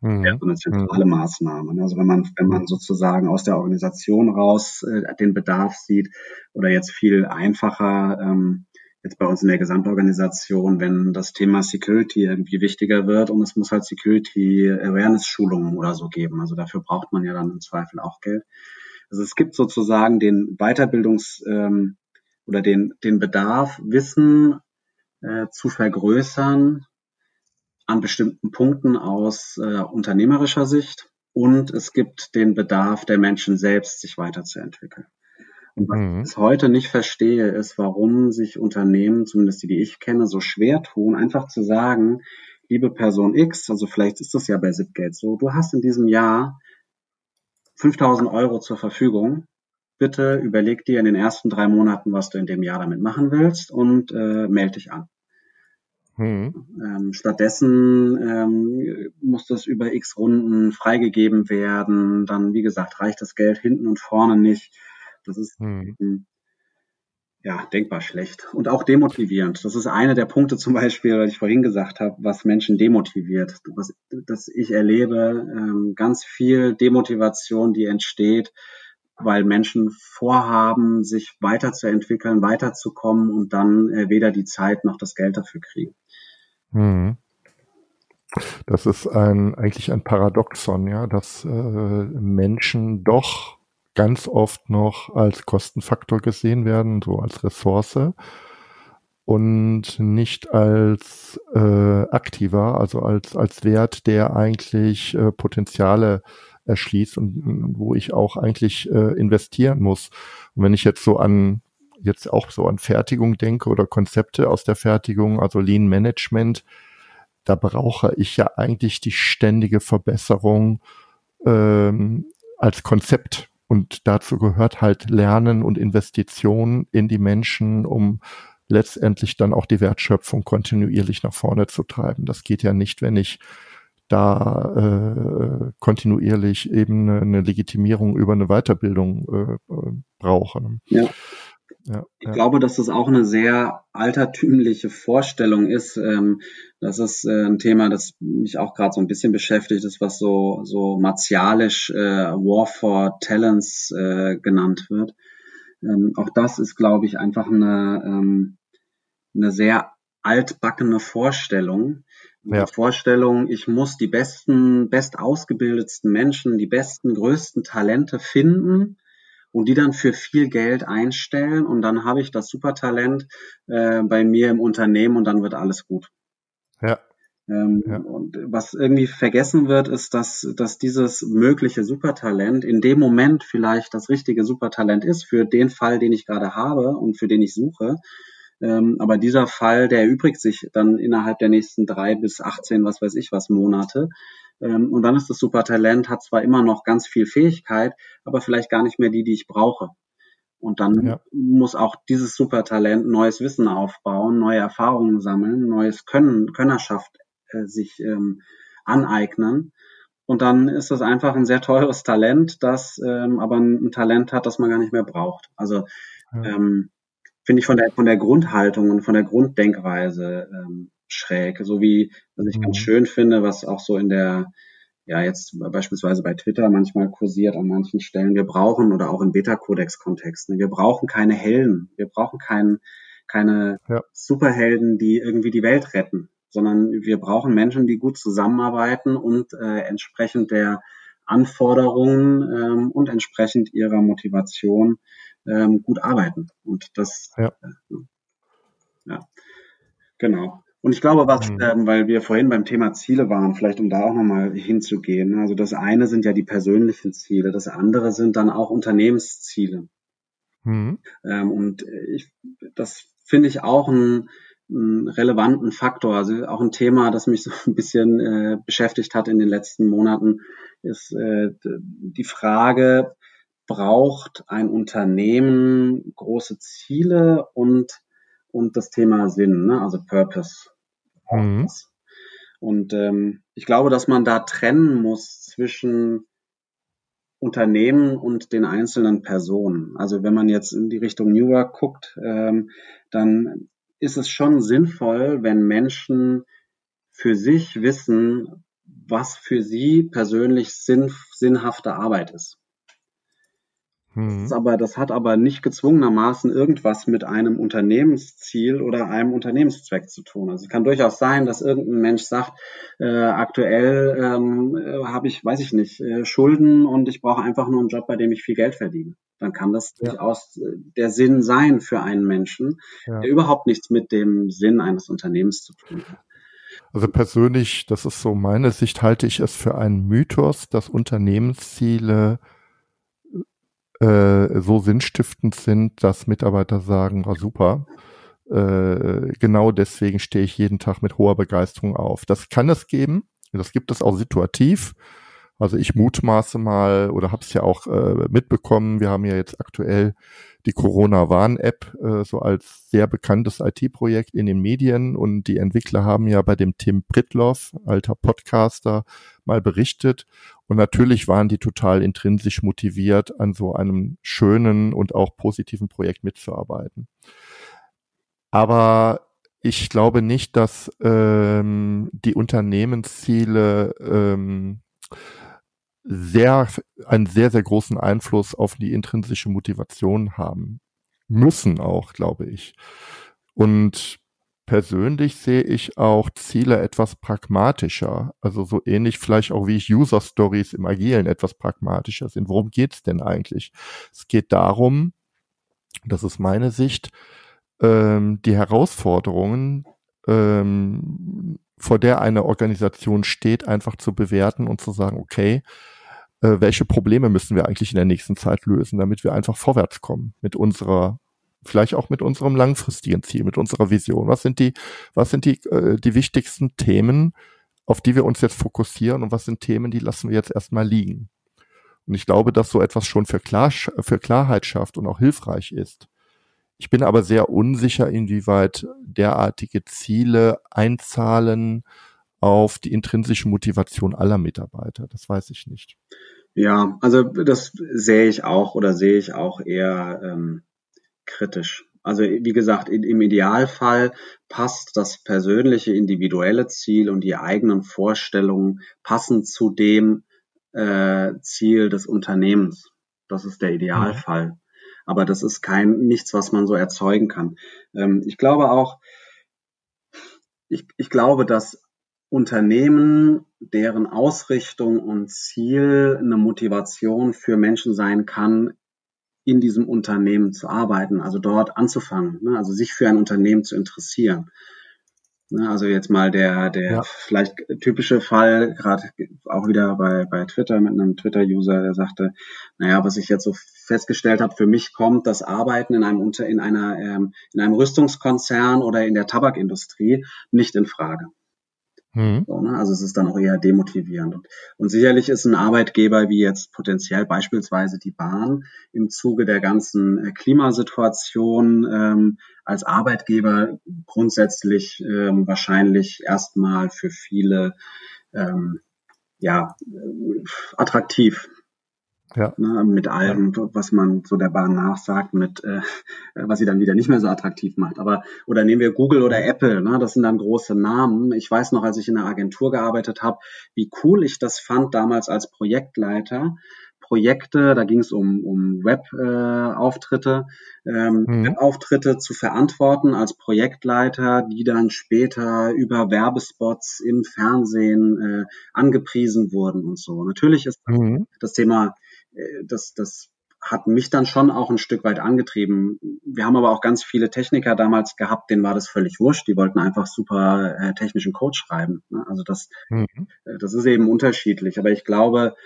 B: mhm. so eine zentrale mhm. Maßnahme. Ne? Also wenn man, wenn man sozusagen aus der Organisation raus äh, den Bedarf sieht oder jetzt viel einfacher, ähm, jetzt bei uns in der Gesamtorganisation, wenn das Thema Security irgendwie wichtiger wird und es muss halt Security Awareness Schulungen oder so geben. Also dafür braucht man ja dann im Zweifel auch Geld. Also es gibt sozusagen den Weiterbildungs- ähm, oder den, den Bedarf, Wissen äh, zu vergrößern an bestimmten Punkten aus äh, unternehmerischer Sicht und es gibt den Bedarf der Menschen selbst, sich weiterzuentwickeln. Und was mhm. ich bis heute nicht verstehe, ist, warum sich Unternehmen, zumindest die, die ich kenne, so schwer tun, einfach zu sagen, liebe Person X, also vielleicht ist das ja bei Zipgate so, du hast in diesem Jahr 5000 Euro zur Verfügung. Bitte überleg dir in den ersten drei Monaten, was du in dem Jahr damit machen willst und äh, melde dich an. Mhm. Ähm, stattdessen ähm, muss das über x Runden freigegeben werden. Dann, wie gesagt, reicht das Geld hinten und vorne nicht. Das ist mhm. ja denkbar schlecht und auch demotivierend. Das ist einer der Punkte zum Beispiel, was ich vorhin gesagt habe, was Menschen demotiviert. Was, dass ich erlebe ähm, ganz viel Demotivation, die entsteht, weil Menschen vorhaben, sich weiterzuentwickeln, weiterzukommen und dann äh, weder die Zeit noch das Geld dafür kriegen. Mhm.
A: Das ist ein, eigentlich ein Paradoxon, ja, dass äh, Menschen doch ganz oft noch als Kostenfaktor gesehen werden, so als Ressource und nicht als äh, aktiver, also als, als Wert, der eigentlich äh, Potenziale erschließt und wo ich auch eigentlich äh, investieren muss. Und wenn ich jetzt so an jetzt auch so an Fertigung denke oder Konzepte aus der Fertigung, also Lean Management, da brauche ich ja eigentlich die ständige Verbesserung ähm, als Konzept. Und dazu gehört halt Lernen und Investition in die Menschen, um letztendlich dann auch die Wertschöpfung kontinuierlich nach vorne zu treiben. Das geht ja nicht, wenn ich da äh, kontinuierlich eben eine, Legitimierung über eine Weiterbildung äh, äh brauche.
B: Ja. Ja, ich ja. glaube, dass das auch eine sehr altertümliche Vorstellung ist. Ähm, das ist äh, ein Thema, das mich auch gerade so ein bisschen beschäftigt ist, was so, so martialisch äh, War for Talents äh, genannt wird. Ähm, auch das ist, glaube ich, einfach eine, ähm, eine sehr altbackene Vorstellung. Ja. Die Vorstellung, ich muss die besten, best ausgebildetsten Menschen, die besten, größten Talente finden und die dann für viel Geld einstellen und dann habe ich das Supertalent äh, bei mir im Unternehmen und dann wird alles gut. Ja. Ähm, ja. Und was irgendwie vergessen wird, ist, dass, dass dieses mögliche Supertalent in dem Moment vielleicht das richtige Supertalent ist für den Fall, den ich gerade habe und für den ich suche. Ähm, aber dieser Fall, der erübrigt sich dann innerhalb der nächsten drei bis 18, was weiß ich was, Monate. Ähm, und dann ist das Supertalent, hat zwar immer noch ganz viel Fähigkeit, aber vielleicht gar nicht mehr die, die ich brauche. Und dann ja. muss auch dieses Supertalent neues Wissen aufbauen, neue Erfahrungen sammeln, neues Können, Könnerschaft äh, sich ähm, aneignen. Und dann ist das einfach ein sehr teures Talent, das ähm, aber ein, ein, Talent hat, das man gar nicht mehr braucht. Also ja. ähm, finde ich von der von der Grundhaltung und von der Grunddenkweise ähm, schräg. So wie, was ich mhm. ganz schön finde, was auch so in der, ja, jetzt beispielsweise bei Twitter manchmal kursiert an manchen Stellen. Wir brauchen oder auch in Beta-Codex-Kontexten, wir brauchen keine Helden. Wir brauchen keinen, keine ja. Superhelden, die irgendwie die Welt retten, sondern wir brauchen Menschen, die gut zusammenarbeiten und äh, entsprechend der Anforderungen ähm, und entsprechend ihrer Motivation ähm, gut arbeiten. Und das, ja. Äh, ja, genau. Und ich glaube, was, mhm. ähm, weil wir vorhin beim Thema Ziele waren, vielleicht um da auch nochmal hinzugehen. Also das eine sind ja die persönlichen Ziele, das andere sind dann auch Unternehmensziele. Mhm. Ähm, und ich, das finde ich auch ein, einen relevanten Faktor. Also auch ein Thema, das mich so ein bisschen äh, beschäftigt hat in den letzten Monaten, ist äh, die Frage, braucht ein Unternehmen große Ziele und und das Thema Sinn, ne? also Purpose. Mhm. Und ähm, ich glaube, dass man da trennen muss zwischen Unternehmen und den einzelnen Personen. Also wenn man jetzt in die Richtung New Work guckt, ähm, dann ist es schon sinnvoll, wenn Menschen für sich wissen, was für sie persönlich sinn, sinnhafte Arbeit ist. Mhm. Das, aber, das hat aber nicht gezwungenermaßen irgendwas mit einem Unternehmensziel oder einem Unternehmenszweck zu tun. Also es kann durchaus sein, dass irgendein Mensch sagt, äh, aktuell ähm, äh, habe ich, weiß ich nicht, äh, Schulden und ich brauche einfach nur einen Job, bei dem ich viel Geld verdiene. Dann kann das ja. durchaus äh, der Sinn sein für einen Menschen, ja. der überhaupt nichts mit dem Sinn eines Unternehmens zu tun hat.
A: Also persönlich, das ist so meine Sicht, halte ich es für einen Mythos, dass Unternehmensziele äh, so sinnstiftend sind, dass Mitarbeiter sagen, oh, super, äh, genau deswegen stehe ich jeden Tag mit hoher Begeisterung auf. Das kann es geben, das gibt es auch situativ. Also ich mutmaße mal oder habe es ja auch äh, mitbekommen, wir haben ja jetzt aktuell die Corona-Warn-App äh, so als sehr bekanntes IT-Projekt in den Medien. Und die Entwickler haben ja bei dem Tim Pritloff, alter Podcaster, mal berichtet. Und natürlich waren die total intrinsisch motiviert, an so einem schönen und auch positiven Projekt mitzuarbeiten. Aber ich glaube nicht, dass ähm, die Unternehmensziele ähm, sehr, einen sehr, sehr großen Einfluss auf die intrinsische Motivation haben. Müssen auch, glaube ich. Und persönlich sehe ich auch Ziele etwas pragmatischer. Also so ähnlich vielleicht auch wie ich User Stories im Agilen etwas pragmatischer sind. Worum geht's denn eigentlich? Es geht darum, das ist meine Sicht, ähm, die Herausforderungen, ähm, vor der eine Organisation steht, einfach zu bewerten und zu sagen, okay, äh, welche Probleme müssen wir eigentlich in der nächsten Zeit lösen, damit wir einfach vorwärts kommen mit unserer vielleicht auch mit unserem langfristigen Ziel, mit unserer Vision. Was sind die, was sind die, äh, die wichtigsten Themen, auf die wir uns jetzt fokussieren und was sind Themen, die lassen wir jetzt erstmal liegen? Und ich glaube, dass so etwas schon für, Klar, für Klarheit schafft und auch hilfreich ist. Ich bin aber sehr unsicher, inwieweit derartige Ziele einzahlen auf die intrinsische Motivation aller Mitarbeiter. Das weiß ich nicht.
B: Ja, also das sehe ich auch oder sehe ich auch eher ähm, kritisch. Also wie gesagt, im Idealfall passt das persönliche, individuelle Ziel und die eigenen Vorstellungen passen zu dem äh, Ziel des Unternehmens. Das ist der Idealfall. Mhm aber das ist kein nichts, was man so erzeugen kann. Ähm, ich glaube auch, ich, ich glaube, dass Unternehmen, deren Ausrichtung und Ziel eine Motivation für Menschen sein kann, in diesem Unternehmen zu arbeiten, also dort anzufangen, ne, also sich für ein Unternehmen zu interessieren. Ne, also jetzt mal der, der ja. vielleicht typische Fall, gerade auch wieder bei, bei Twitter mit einem Twitter-User, der sagte, naja, was ich jetzt so festgestellt habe, für mich kommt das Arbeiten in einem Unter in einer ähm, in einem Rüstungskonzern oder in der Tabakindustrie nicht in Frage. Mhm. So, ne? Also es ist dann auch eher demotivierend. Und, und sicherlich ist ein Arbeitgeber wie jetzt potenziell beispielsweise die Bahn im Zuge der ganzen äh, Klimasituation ähm, als Arbeitgeber grundsätzlich ähm, wahrscheinlich erstmal für viele ähm, ja, äh, attraktiv. Ja. Ne, mit allem, was man so der Bahn nachsagt, mit äh, was sie dann wieder nicht mehr so attraktiv macht. Aber oder nehmen wir Google oder Apple, ne, das sind dann große Namen. Ich weiß noch, als ich in einer Agentur gearbeitet habe, wie cool ich das fand damals als Projektleiter. Projekte, da ging es um, um Web-Auftritte, äh, ähm, mhm. Web-Auftritte zu verantworten als Projektleiter, die dann später über Werbespots im Fernsehen äh, angepriesen wurden und so. Natürlich ist mhm. das Thema das, das hat mich dann schon auch ein Stück weit angetrieben. Wir haben aber auch ganz viele Techniker damals gehabt, denen war das völlig wurscht. Die wollten einfach super äh, technischen Code schreiben. Ne? Also das, mhm. äh, das ist eben unterschiedlich. Aber ich glaube,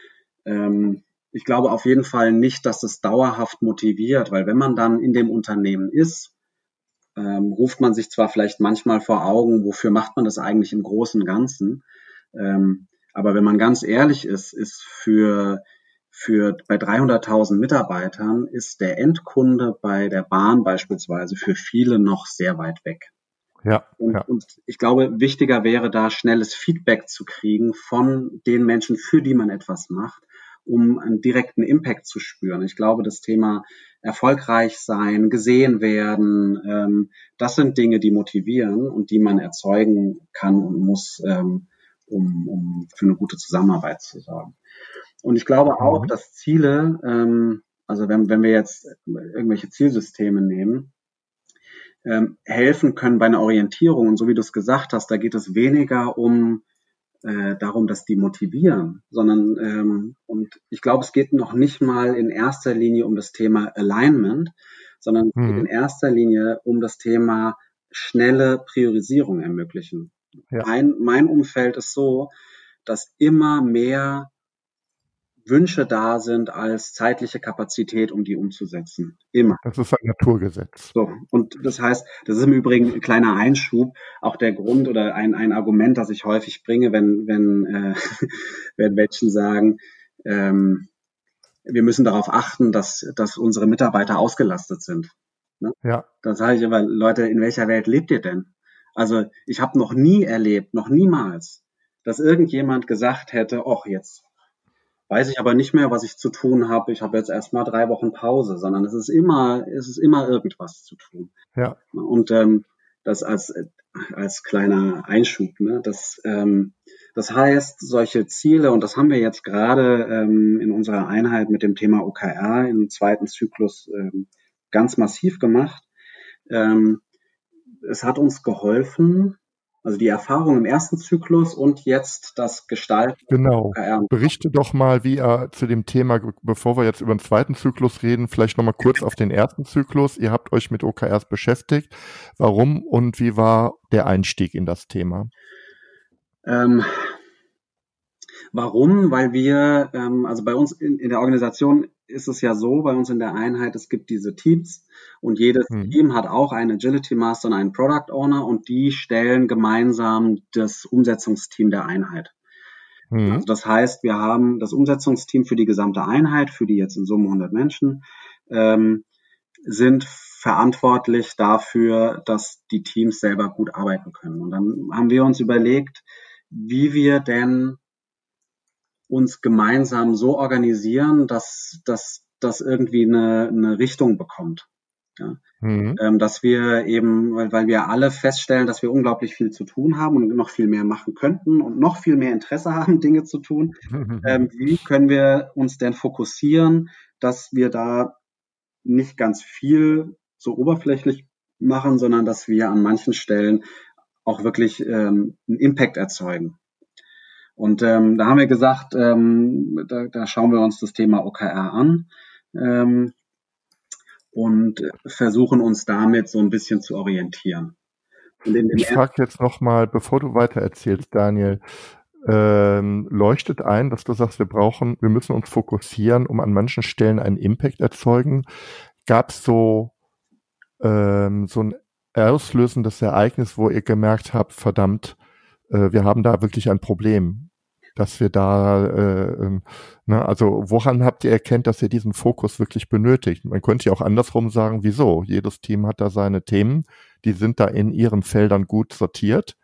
B: ähm, ich glaube auf jeden Fall nicht, dass es dauerhaft motiviert, weil wenn man dann in dem Unternehmen ist, ähm, ruft man sich zwar vielleicht manchmal vor Augen, wofür macht man das eigentlich im Großen und Ganzen. Ähm, aber wenn man ganz ehrlich ist, ist für für bei 300.000 Mitarbeitern ist der Endkunde bei der Bahn beispielsweise für viele noch sehr weit weg. Ja, und, ja. und ich glaube, wichtiger wäre da schnelles Feedback zu kriegen von den Menschen, für die man etwas macht, um einen direkten Impact zu spüren. Ich glaube, das Thema erfolgreich sein, gesehen werden, ähm, das sind Dinge, die motivieren und die man erzeugen kann und muss, ähm, um, um für eine gute Zusammenarbeit zu sorgen. Und ich glaube auch, mhm. dass Ziele, ähm, also wenn, wenn wir jetzt irgendwelche Zielsysteme nehmen, ähm, helfen können bei einer Orientierung. Und so wie du es gesagt hast, da geht es weniger um äh, darum, dass die motivieren, sondern ähm, und ich glaube, es geht noch nicht mal in erster Linie um das Thema Alignment, sondern mhm. geht in erster Linie um das Thema schnelle Priorisierung ermöglichen. Ja. Mein, mein Umfeld ist so, dass immer mehr Wünsche da sind als zeitliche Kapazität, um die umzusetzen. Immer.
A: Das ist ein Naturgesetz.
B: So. Und das heißt, das ist im Übrigen ein kleiner Einschub, auch der Grund oder ein, ein Argument, das ich häufig bringe, wenn, wenn, äh, wenn Menschen sagen, ähm, wir müssen darauf achten, dass, dass unsere Mitarbeiter ausgelastet sind. Ne? Ja. Dann sage ich aber, Leute, in welcher Welt lebt ihr denn? Also ich habe noch nie erlebt, noch niemals, dass irgendjemand gesagt hätte, ach jetzt weiß ich aber nicht mehr, was ich zu tun habe. Ich habe jetzt erstmal drei Wochen Pause, sondern es ist immer, es ist immer irgendwas zu tun. Ja. Und ähm, das als als kleiner Einschub. Ne? Das, ähm, das heißt, solche Ziele, und das haben wir jetzt gerade ähm, in unserer Einheit mit dem Thema OKR im zweiten Zyklus ähm, ganz massiv gemacht. Ähm, es hat uns geholfen, also die Erfahrung im ersten Zyklus und jetzt das Gestalten.
A: Genau. Berichte doch mal, wie er zu dem Thema, bevor wir jetzt über den zweiten Zyklus reden, vielleicht nochmal kurz auf den ersten Zyklus. Ihr habt euch mit OKRs beschäftigt. Warum und wie war der Einstieg in das Thema?
B: Ähm, Warum? Weil wir, ähm, also bei uns in, in, der Organisation ist es ja so, bei uns in der Einheit, es gibt diese Teams und jedes hm. Team hat auch einen Agility Master und einen Product Owner und die stellen gemeinsam das Umsetzungsteam der Einheit. Hm. Also das heißt, wir haben das Umsetzungsteam für die gesamte Einheit, für die jetzt in Summe 100 Menschen, ähm, sind verantwortlich dafür, dass die Teams selber gut arbeiten können. Und dann haben wir uns überlegt, wie wir denn uns gemeinsam so organisieren, dass, dass das irgendwie eine, eine Richtung bekommt. Ja. Mhm. Ähm, dass wir eben, weil, weil wir alle feststellen, dass wir unglaublich viel zu tun haben und noch viel mehr machen könnten und noch viel mehr Interesse haben, Dinge zu tun. Ähm, wie können wir uns denn fokussieren, dass wir da nicht ganz viel so oberflächlich machen, sondern dass wir an manchen Stellen auch wirklich ähm, einen Impact erzeugen. Und ähm, da haben wir gesagt, ähm, da, da schauen wir uns das Thema OKR an ähm, und versuchen uns damit so ein bisschen zu orientieren.
A: ich frage jetzt nochmal, bevor du weiter erzählst, Daniel, ähm, leuchtet ein, dass du sagst, wir brauchen, wir müssen uns fokussieren, um an manchen Stellen einen Impact erzeugen. Gab es so, ähm, so ein auslösendes Ereignis, wo ihr gemerkt habt, verdammt, äh, wir haben da wirklich ein Problem, dass wir da, äh, ähm, ne, also woran habt ihr erkennt, dass ihr diesen Fokus wirklich benötigt? Man könnte ja auch andersrum sagen, wieso? Jedes Team hat da seine Themen, die sind da in ihren Feldern gut sortiert.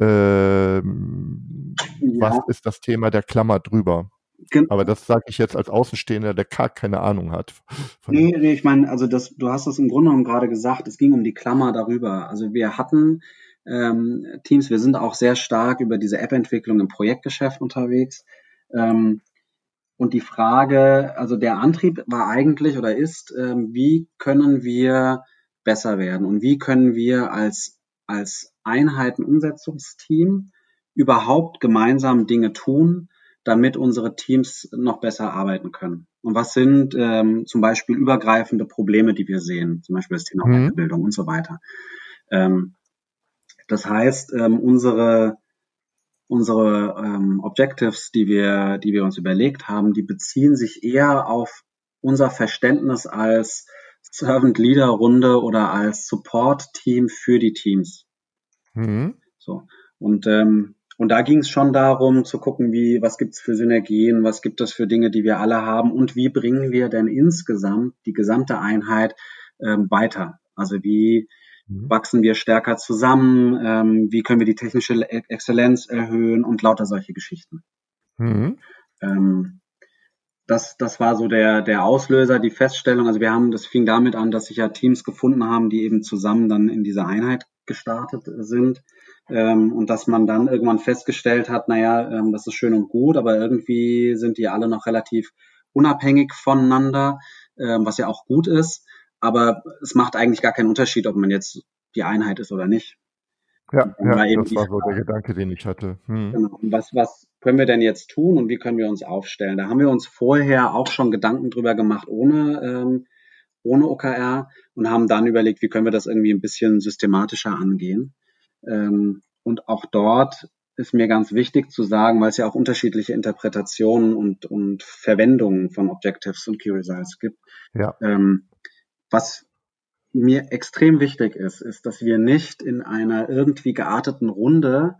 A: Ähm, ja. Was ist das Thema der Klammer drüber? Genau. Aber das sage ich jetzt als Außenstehender, der gar keine Ahnung hat.
B: Nee, nee, ich meine, also das, du hast es im Grunde genommen gerade gesagt, es ging um die Klammer darüber. Also wir hatten ähm, Teams. Wir sind auch sehr stark über diese App-Entwicklung im Projektgeschäft unterwegs. Ähm, und die Frage, also der Antrieb war eigentlich oder ist, ähm, wie können wir besser werden und wie können wir als, als Einheitenumsetzungsteam überhaupt gemeinsam Dinge tun, damit unsere Teams noch besser arbeiten können. Und was sind ähm, zum Beispiel übergreifende Probleme, die wir sehen, zum Beispiel das Thema mhm. Weiterbildung und so weiter. Ähm, das heißt, ähm, unsere, unsere ähm, Objectives, die wir, die wir uns überlegt haben, die beziehen sich eher auf unser Verständnis als Servant Leader Runde oder als Support Team für die Teams. Mhm. So. Und, ähm, und da ging es schon darum zu gucken, wie, was gibt's für Synergien, was gibt es für Dinge, die wir alle haben und wie bringen wir denn insgesamt die gesamte Einheit ähm, weiter. Also wie. Wachsen wir stärker zusammen? Ähm, wie können wir die technische e-, Exzellenz erhöhen und lauter solche Geschichten? Mhm. Ähm, das, das war so der, der Auslöser, die Feststellung. Also wir haben, das fing damit an, dass sich ja Teams gefunden haben, die eben zusammen dann in dieser Einheit gestartet sind. Ähm, und dass man dann irgendwann festgestellt hat, naja, ähm, das ist schön und gut, aber irgendwie sind die alle noch relativ unabhängig voneinander, ähm, was ja auch gut ist aber es macht eigentlich gar keinen Unterschied, ob man jetzt die Einheit ist oder nicht.
A: Ja, ja das war so der Gedanke, den ich hatte.
B: Hm. Genau. Was, was können wir denn jetzt tun und wie können wir uns aufstellen? Da haben wir uns vorher auch schon Gedanken drüber gemacht, ohne, ähm, ohne OKR und haben dann überlegt, wie können wir das irgendwie ein bisschen systematischer angehen. Ähm, und auch dort ist mir ganz wichtig zu sagen, weil es ja auch unterschiedliche Interpretationen und, und Verwendungen von Objectives und Key Results gibt. Ja. Ähm, was mir extrem wichtig ist, ist, dass wir nicht in einer irgendwie gearteten Runde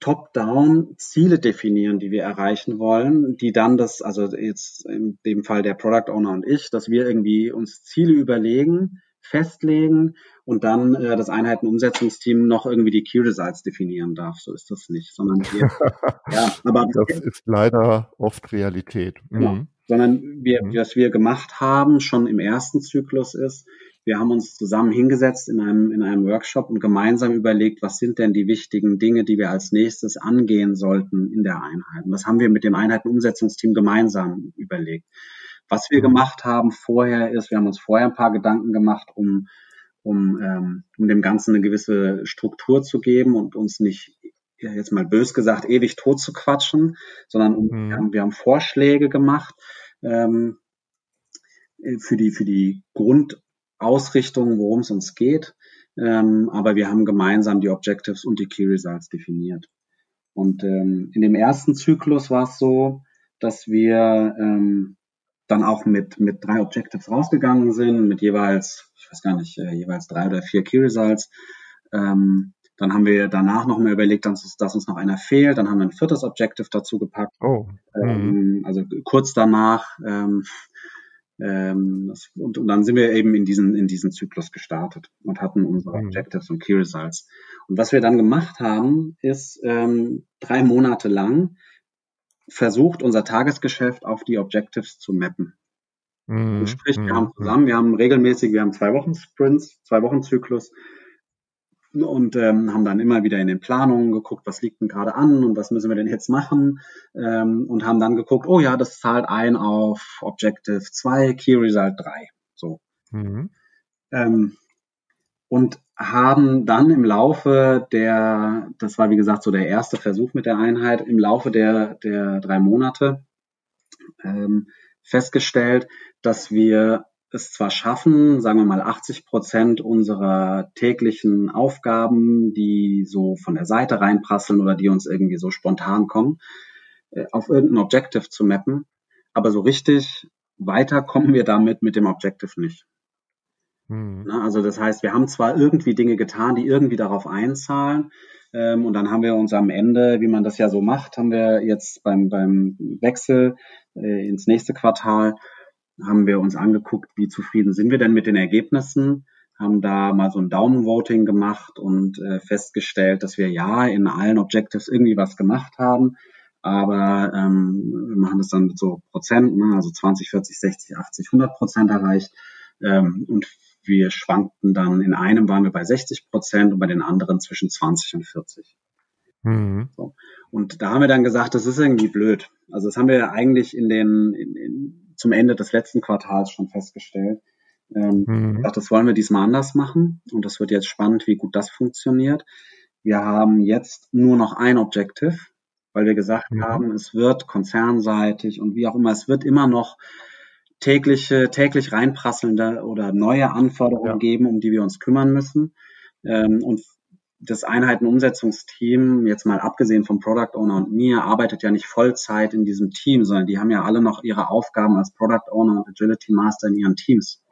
B: top-down Ziele definieren, die wir erreichen wollen, die dann das, also jetzt in dem Fall der Product Owner und ich, dass wir irgendwie uns Ziele überlegen, festlegen und dann äh, das Einheitenumsetzungsteam noch irgendwie die Key Results definieren darf. So ist das nicht, sondern wir,
A: ja, aber das ist leider oft Realität.
B: Genau. Mhm. Sondern wir, mhm. was wir gemacht haben, schon im ersten Zyklus ist, wir haben uns zusammen hingesetzt in einem, in einem Workshop und gemeinsam überlegt, was sind denn die wichtigen Dinge, die wir als nächstes angehen sollten in der Einheit. Und das haben wir mit dem Einheitenumsetzungsteam gemeinsam überlegt. Was wir gemacht haben vorher ist, wir haben uns vorher ein paar Gedanken gemacht, um, um, ähm, um dem Ganzen eine gewisse Struktur zu geben und uns nicht jetzt mal bös gesagt, ewig tot zu quatschen, sondern um, mhm. wir, haben, wir haben Vorschläge gemacht ähm, für die, für die Grundausrichtung, worum es uns geht. Ähm, aber wir haben gemeinsam die Objectives und die Key Results definiert. Und ähm, in dem ersten Zyklus war es so, dass wir ähm, dann auch mit, mit drei Objectives rausgegangen sind, mit jeweils, ich weiß gar nicht, äh, jeweils drei oder vier Key Results. Ähm, dann haben wir danach noch mal überlegt, dass, uns, dass uns noch einer fehlt. Dann haben wir ein viertes Objective dazu gepackt. Oh. Ähm, mhm. also kurz danach. Ähm, ähm, das, und, und, dann sind wir eben in diesen, in diesen Zyklus gestartet und hatten unsere mhm. Objectives und Key Results. Und was wir dann gemacht haben, ist ähm, drei Monate lang versucht, unser Tagesgeschäft auf die Objectives zu mappen. Mhm. Sprich, wir haben mhm. zusammen, wir haben regelmäßig, wir haben zwei Wochen Sprints, zwei Wochen Zyklus und ähm, haben dann immer wieder in den Planungen geguckt, was liegt denn gerade an und was müssen wir denn jetzt machen ähm, und haben dann geguckt, oh ja, das zahlt ein auf Objective 2, Key Result 3. So. Mhm. Ähm, und haben dann im Laufe der, das war wie gesagt so der erste Versuch mit der Einheit, im Laufe der, der drei Monate ähm, festgestellt, dass wir es zwar schaffen, sagen wir mal 80 Prozent unserer täglichen Aufgaben, die so von der Seite reinprasseln oder die uns irgendwie so spontan kommen, äh, auf irgendein Objective zu mappen. Aber so richtig weiter kommen wir damit mit dem Objective nicht. Mhm. Also das heißt, wir haben zwar irgendwie Dinge getan, die irgendwie darauf einzahlen, ähm, und dann haben wir uns am Ende, wie man das ja so macht, haben wir jetzt beim, beim Wechsel äh, ins nächste Quartal haben wir uns angeguckt, wie zufrieden sind wir denn mit den Ergebnissen, haben da mal so ein Daumenvoting gemacht und äh, festgestellt, dass wir ja in allen Objectives irgendwie was gemacht haben, aber ähm, wir machen das dann mit so Prozent, ne, also 20, 40, 60, 80, 100 Prozent erreicht ähm, und wir schwankten dann, in einem waren wir bei 60 Prozent und bei den anderen zwischen 20 und 40. Mhm. So. Und da haben wir dann gesagt, das ist irgendwie blöd. Also das haben wir eigentlich in den, in, in, zum Ende des letzten Quartals schon festgestellt. Ähm, mhm. Das wollen wir diesmal anders machen und das wird jetzt spannend, wie gut das funktioniert. Wir haben jetzt nur noch ein Objective, weil wir gesagt mhm. haben, es wird konzernseitig und wie auch immer, es wird immer noch tägliche, täglich reinprasselnde oder neue Anforderungen ja. geben, um die wir uns kümmern müssen. Ähm, und das Einheitenumsetzungsteam, jetzt mal abgesehen vom Product Owner und mir, arbeitet ja nicht Vollzeit in diesem Team, sondern die haben ja alle noch ihre Aufgaben als Product Owner und Agility Master in ihren Teams.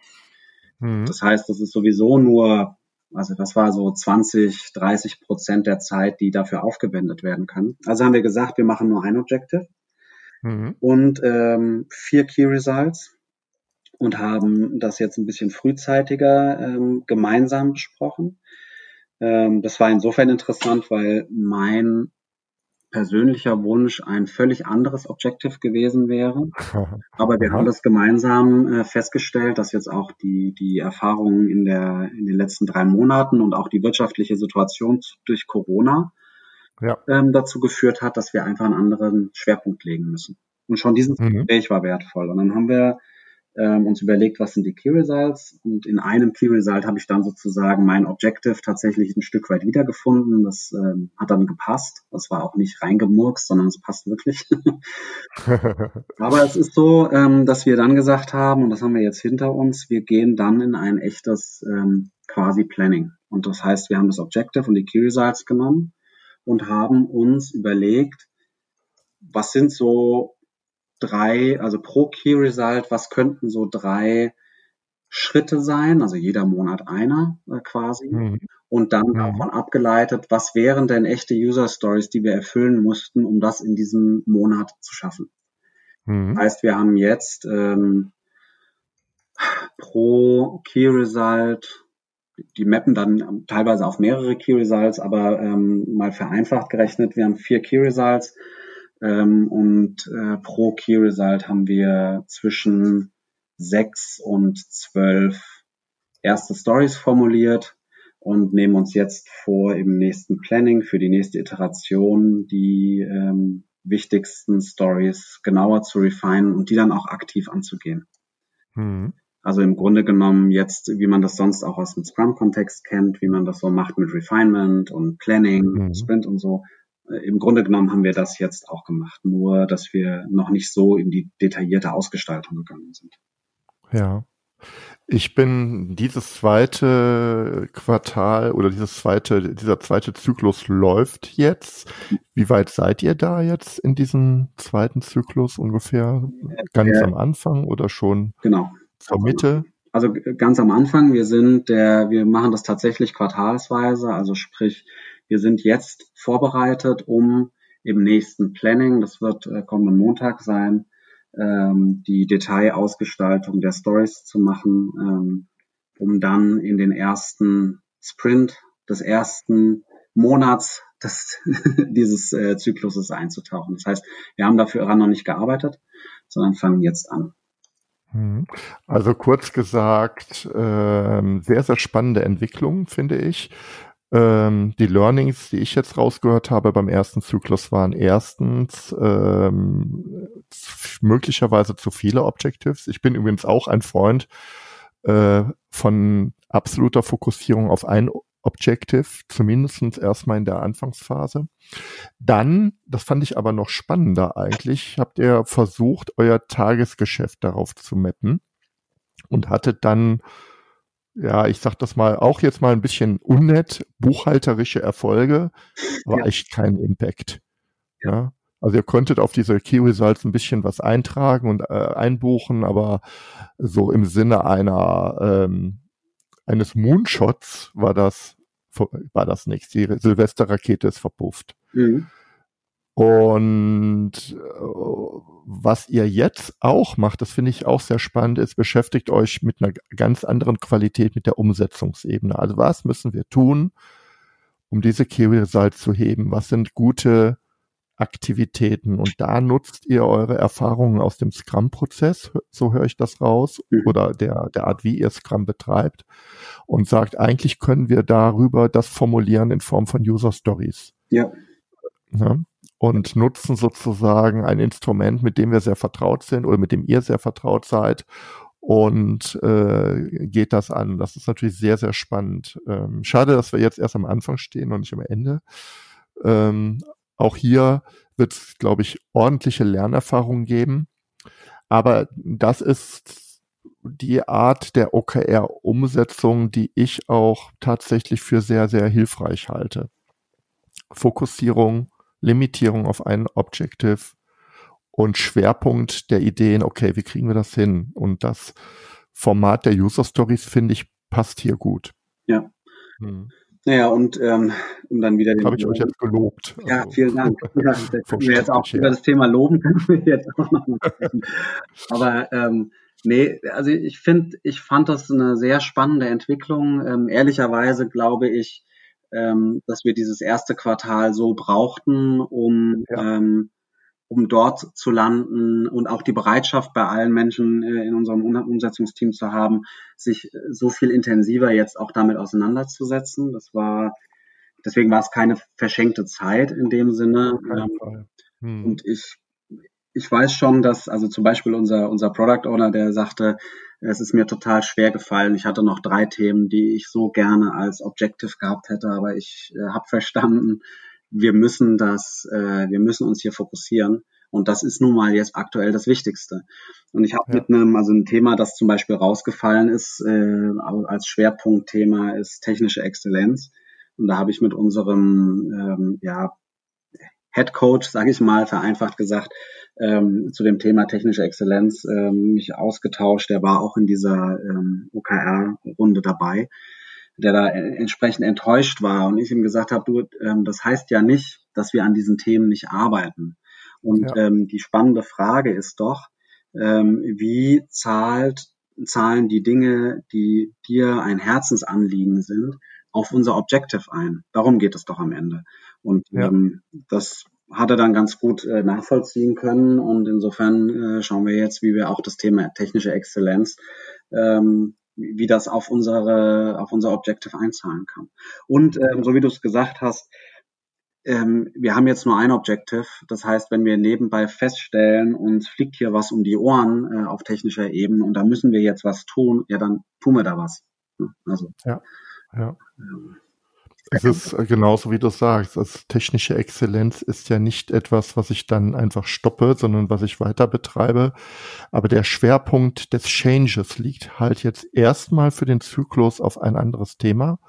B: Mhm. Das heißt, das ist sowieso nur, also das war so 20, 30 Prozent der Zeit, die dafür aufgewendet werden kann. Also haben wir gesagt, wir machen nur ein Objective mhm. und ähm, vier Key Results und haben das jetzt ein bisschen frühzeitiger ähm, gemeinsam besprochen ähm, das war insofern interessant, weil mein persönlicher Wunsch ein völlig anderes Objective gewesen wäre. Aber wir haben das gemeinsam äh, festgestellt, dass jetzt auch die, die Erfahrungen in, der, in den letzten drei Monaten und auch die wirtschaftliche Situation durch Corona ja. ähm, dazu geführt hat, dass wir einfach einen anderen Schwerpunkt legen müssen. Und schon dieses mhm. Gespräch war wertvoll. Und dann haben wir ähm, uns überlegt, was sind die Key Results und in einem Key Result habe ich dann sozusagen mein Objective tatsächlich ein Stück weit wiedergefunden. Das ähm, hat dann gepasst. Das war auch nicht reingemurkst, sondern es passt wirklich. Aber es ist so, ähm, dass wir dann gesagt haben, und das haben wir jetzt hinter uns, wir gehen dann in ein echtes ähm, quasi Planning. Und das heißt, wir haben das Objective und die Key Results genommen und haben uns überlegt, was sind so drei, also pro Key Result, was könnten so drei Schritte sein, also jeder Monat einer äh, quasi. Mhm. Und dann mhm. davon abgeleitet, was wären denn echte User Stories, die wir erfüllen mussten, um das in diesem Monat zu schaffen. Mhm. Das heißt, wir haben jetzt ähm, pro Key Result, die mappen dann teilweise auf mehrere Key Results, aber ähm, mal vereinfacht gerechnet, wir haben vier Key Results ähm, und äh, pro Key Result haben wir zwischen sechs und zwölf erste Stories formuliert und nehmen uns jetzt vor, im nächsten Planning für die nächste Iteration die ähm, wichtigsten Stories genauer zu refinen und die dann auch aktiv anzugehen. Mhm. Also im Grunde genommen jetzt, wie man das sonst auch aus dem Scrum-Kontext kennt, wie man das so macht mit Refinement und Planning, mhm. Sprint und so. Äh, Im Grunde genommen haben wir das jetzt auch gemacht, nur dass wir noch nicht so in die detaillierte Ausgestaltung gegangen sind.
A: Ja. Ich bin dieses zweite Quartal oder dieses zweite, dieser zweite Zyklus läuft jetzt. Wie weit seid ihr da jetzt in diesem zweiten Zyklus ungefähr? Ganz ja. am Anfang oder schon
B: genau.
A: zur also, Mitte?
B: Also ganz am Anfang. Wir sind der, wir machen das tatsächlich quartalsweise. Also sprich, wir sind jetzt vorbereitet, um im nächsten Planning, das wird äh, kommenden Montag sein, ähm, die Detailausgestaltung der Stories zu machen, ähm, um dann in den ersten Sprint des ersten Monats des, dieses äh, Zykluses einzutauchen. Das heißt, wir haben dafür noch nicht gearbeitet, sondern fangen jetzt an.
A: Mhm. Also kurz gesagt, äh, sehr, sehr spannende Entwicklung, finde ich. Ähm, die Learnings, die ich jetzt rausgehört habe beim ersten Zyklus, waren erstens ähm, möglicherweise zu viele Objectives. Ich bin übrigens auch ein Freund äh, von absoluter Fokussierung auf ein Objective, zumindestens erstmal in der Anfangsphase. Dann, das fand ich aber noch spannender eigentlich, habt ihr versucht, euer Tagesgeschäft darauf zu mappen und hattet dann ja, ich sag das mal, auch jetzt mal ein bisschen unnett, buchhalterische Erfolge, aber ja. echt keinen Impact. Ja. ja. Also ihr könntet auf diese Key Results ein bisschen was eintragen und äh, einbuchen, aber so im Sinne einer ähm, eines Moonshots war das war das nichts. Die Silvesterrakete ist verpufft. Mhm. Und äh, was ihr jetzt auch macht, das finde ich auch sehr spannend, ist, beschäftigt euch mit einer ganz anderen Qualität, mit der Umsetzungsebene. Also was müssen wir tun, um diese Key Results zu heben? Was sind gute Aktivitäten? Und da nutzt ihr eure Erfahrungen aus dem Scrum-Prozess, so höre ich das raus, mhm. oder der, der Art, wie ihr Scrum betreibt, und sagt, eigentlich können wir darüber das formulieren in Form von User Stories.
B: Ja.
A: ja? Und nutzen sozusagen ein Instrument, mit dem wir sehr vertraut sind oder mit dem ihr sehr vertraut seid und äh, geht das an. Das ist natürlich sehr, sehr spannend. Ähm, schade, dass wir jetzt erst am Anfang stehen und nicht am Ende. Ähm, auch hier wird es, glaube ich, ordentliche Lernerfahrungen geben. Aber das ist die Art der OKR-Umsetzung, die ich auch tatsächlich für sehr, sehr hilfreich halte. Fokussierung, Limitierung auf ein Objective und Schwerpunkt der Ideen, okay, wie kriegen wir das hin? Und das Format der User Stories, finde ich, passt hier gut.
B: Ja. Hm. Naja, und ähm, um dann wieder
A: den. Habe ich euch jetzt gelobt.
B: Ja, also, vielen Dank. Ja, können wir jetzt auch her. über das Thema Loben können wir jetzt auch noch mal sprechen. Aber ähm, nee, also ich finde, ich fand das eine sehr spannende Entwicklung. Ähm, ehrlicherweise glaube ich, ähm, dass wir dieses erste Quartal so brauchten, um, ja. ähm, um dort zu landen und auch die Bereitschaft bei allen Menschen äh, in unserem Umsetzungsteam zu haben, sich so viel intensiver jetzt auch damit auseinanderzusetzen. Das war, deswegen war es keine verschenkte Zeit in dem Sinne. Ähm, hm. Und ich, ich weiß schon, dass, also zum Beispiel unser, unser Product Owner, der sagte, es ist mir total schwer gefallen. Ich hatte noch drei Themen, die ich so gerne als Objective gehabt hätte, aber ich äh, habe verstanden, wir müssen das, äh, wir müssen uns hier fokussieren. Und das ist nun mal jetzt aktuell das Wichtigste. Und ich habe ja. mit einem, also ein Thema, das zum Beispiel rausgefallen ist, äh, als Schwerpunktthema ist technische Exzellenz. Und da habe ich mit unserem ähm, ja, Head Coach, sage ich mal, vereinfacht gesagt, ähm, zu dem Thema technische Exzellenz ähm, mich ausgetauscht. Der war auch in dieser ähm, OKR-Runde dabei, der da entsprechend enttäuscht war und ich ihm gesagt habe, du, ähm, das heißt ja nicht, dass wir an diesen Themen nicht arbeiten. Und ja. ähm, die spannende Frage ist doch, ähm, wie zahlt, zahlen die Dinge, die dir ein Herzensanliegen sind, auf unser Objective ein? Darum geht es doch am Ende. Und ja. ähm, das hat er dann ganz gut äh, nachvollziehen können. Und insofern äh, schauen wir jetzt, wie wir auch das Thema technische Exzellenz, ähm, wie das auf unsere, auf unser Objective einzahlen kann. Und ähm, so wie du es gesagt hast, ähm, wir haben jetzt nur ein Objective. Das heißt, wenn wir nebenbei feststellen, uns fliegt hier was um die Ohren äh, auf technischer Ebene und da müssen wir jetzt was tun, ja, dann tun wir da was.
A: Also, ja, ja. Ähm, es ist äh, genauso, wie du sagst. Also technische Exzellenz ist ja nicht etwas, was ich dann einfach stoppe, sondern was ich weiter betreibe. Aber der Schwerpunkt des Changes liegt halt jetzt erstmal für den Zyklus auf ein anderes Thema.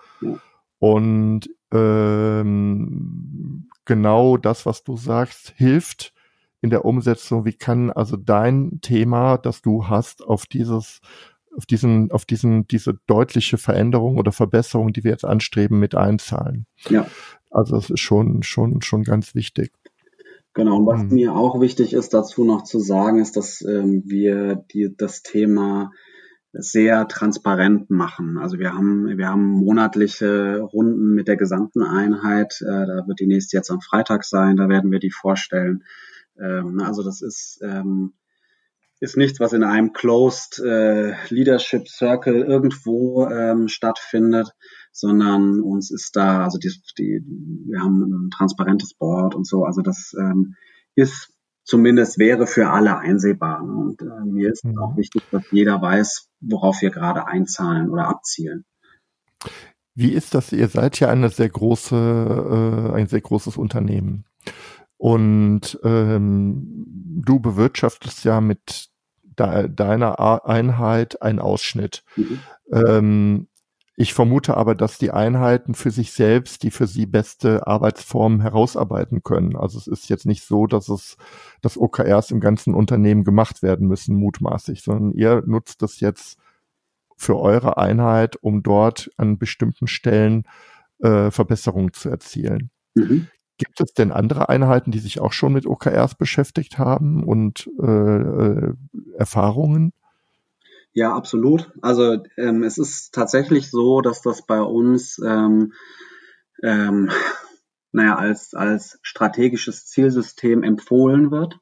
A: Und ähm, genau das, was du sagst, hilft in der Umsetzung. Wie kann also dein Thema, das du hast, auf dieses auf diesen, auf diesen, diese deutliche Veränderung oder Verbesserung, die wir jetzt anstreben, mit einzahlen. Ja. Also es ist schon, schon, schon ganz wichtig.
B: Genau, und was hm. mir auch wichtig ist, dazu noch zu sagen, ist, dass ähm, wir die, das Thema sehr transparent machen. Also wir haben, wir haben monatliche Runden mit der gesamten Einheit. Äh, da wird die nächste jetzt am Freitag sein. Da werden wir die vorstellen. Ähm, also das ist ähm, ist nichts, was in einem Closed äh, Leadership Circle irgendwo ähm, stattfindet, sondern uns ist da, also die, die, wir haben ein transparentes Board und so, also das ähm, ist zumindest wäre für alle einsehbar. Ne? Und äh, mir ist mhm. auch wichtig, dass jeder weiß, worauf wir gerade einzahlen oder abzielen.
A: Wie ist das? Ihr seid ja eine sehr große, äh, ein sehr großes Unternehmen. Und ähm, du bewirtschaftest ja mit deiner Einheit ein Ausschnitt. Mhm. Ähm, ich vermute aber, dass die Einheiten für sich selbst die für sie beste Arbeitsform herausarbeiten können. Also es ist jetzt nicht so, dass es, dass OKRs im ganzen Unternehmen gemacht werden müssen, mutmaßlich, sondern ihr nutzt das jetzt für eure Einheit, um dort an bestimmten Stellen äh, Verbesserungen zu erzielen. Mhm. Gibt es denn andere Einheiten, die sich auch schon mit OKRs beschäftigt haben und äh, äh, Erfahrungen?
B: Ja, absolut. Also ähm, es ist tatsächlich so, dass das bei uns ähm, ähm, naja, als, als strategisches Zielsystem empfohlen wird.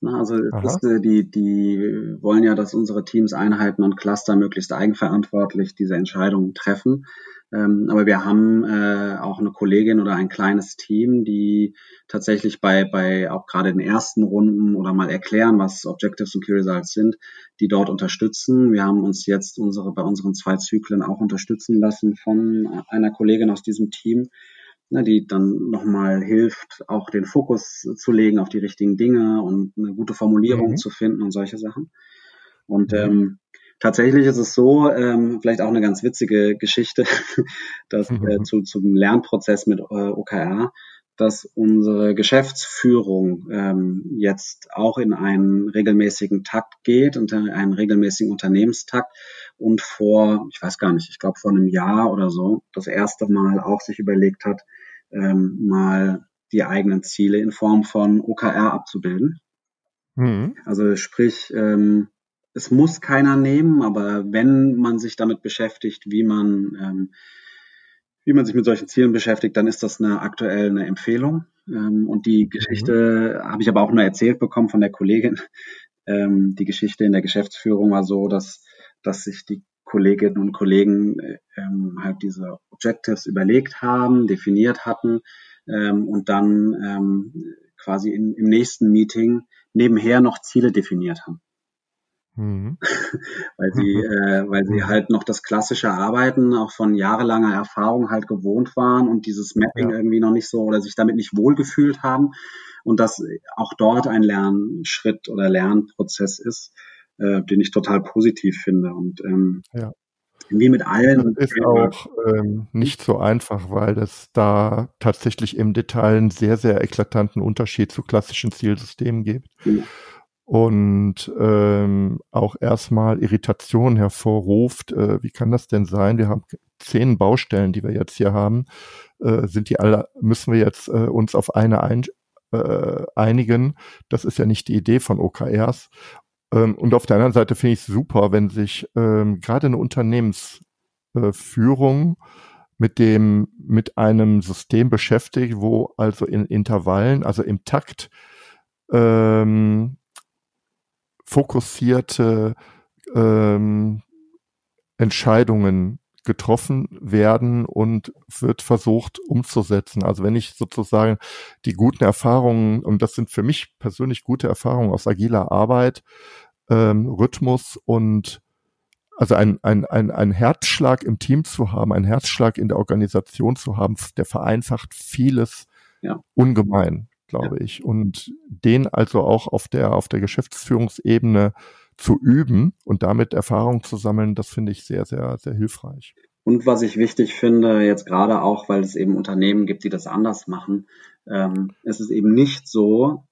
B: Na, also das, äh, die, die wollen ja, dass unsere Teams, Einheiten und Cluster möglichst eigenverantwortlich diese Entscheidungen treffen. Ähm, aber wir haben äh, auch eine Kollegin oder ein kleines Team, die tatsächlich bei, bei auch gerade in ersten Runden oder mal erklären, was Objectives und Key Results sind, die dort unterstützen. Wir haben uns jetzt unsere, bei unseren zwei Zyklen auch unterstützen lassen von einer Kollegin aus diesem Team, ne, die dann nochmal hilft, auch den Fokus zu legen auf die richtigen Dinge und eine gute Formulierung mhm. zu finden und solche Sachen. Und mhm. ähm, Tatsächlich ist es so, ähm, vielleicht auch eine ganz witzige Geschichte, dass mhm. äh, zu, zum Lernprozess mit äh, OKR, dass unsere Geschäftsführung ähm, jetzt auch in einen regelmäßigen Takt geht, unter einen regelmäßigen Unternehmenstakt und vor, ich weiß gar nicht, ich glaube vor einem Jahr oder so, das erste Mal auch sich überlegt hat, ähm, mal die eigenen Ziele in Form von OKR abzubilden. Mhm. Also sprich, ähm, es muss keiner nehmen, aber wenn man sich damit beschäftigt, wie man, ähm, wie man sich mit solchen Zielen beschäftigt, dann ist das eine aktuell eine Empfehlung. Ähm, und die Geschichte mhm. habe ich aber auch nur erzählt bekommen von der Kollegin. Ähm, die Geschichte in der Geschäftsführung war so, dass, dass sich die Kolleginnen und Kollegen ähm, halt diese Objectives überlegt haben, definiert hatten ähm, und dann ähm, quasi in, im nächsten Meeting nebenher noch Ziele definiert haben. Mhm. weil sie, äh, weil sie mhm. halt noch das klassische Arbeiten auch von jahrelanger Erfahrung halt gewohnt waren und dieses Mapping ja. irgendwie noch nicht so oder sich damit nicht wohlgefühlt haben und dass auch dort ein Lernschritt oder Lernprozess ist, äh, den ich total positiv finde und ähm, ja. wie mit allen.
A: Das ist auch ähm, nicht so einfach, weil es da tatsächlich im Detail einen sehr, sehr eklatanten Unterschied zu klassischen Zielsystemen gibt. Mhm. Und ähm, auch erstmal Irritation hervorruft. Äh, wie kann das denn sein? Wir haben zehn Baustellen, die wir jetzt hier haben. Äh, sind die alle, müssen wir jetzt äh, uns auf eine ein, äh, einigen? Das ist ja nicht die Idee von OKRs. Ähm, und auf der anderen Seite finde ich es super, wenn sich ähm, gerade eine Unternehmensführung äh, mit dem, mit einem System beschäftigt, wo also in Intervallen, also im Takt, ähm, fokussierte ähm, Entscheidungen getroffen werden und wird versucht umzusetzen. Also wenn ich sozusagen die guten Erfahrungen, und das sind für mich persönlich gute Erfahrungen aus agiler Arbeit, ähm, Rhythmus und also ein, ein, ein, ein Herzschlag im Team zu haben, ein Herzschlag in der Organisation zu haben, der vereinfacht vieles ja. ungemein, glaube ja. ich. Und den also auch auf der, auf der Geschäftsführungsebene zu üben und damit Erfahrung zu sammeln, das finde ich sehr, sehr, sehr hilfreich.
B: Und was ich wichtig finde, jetzt gerade auch, weil es eben Unternehmen gibt, die das anders machen, ähm, es ist eben nicht so,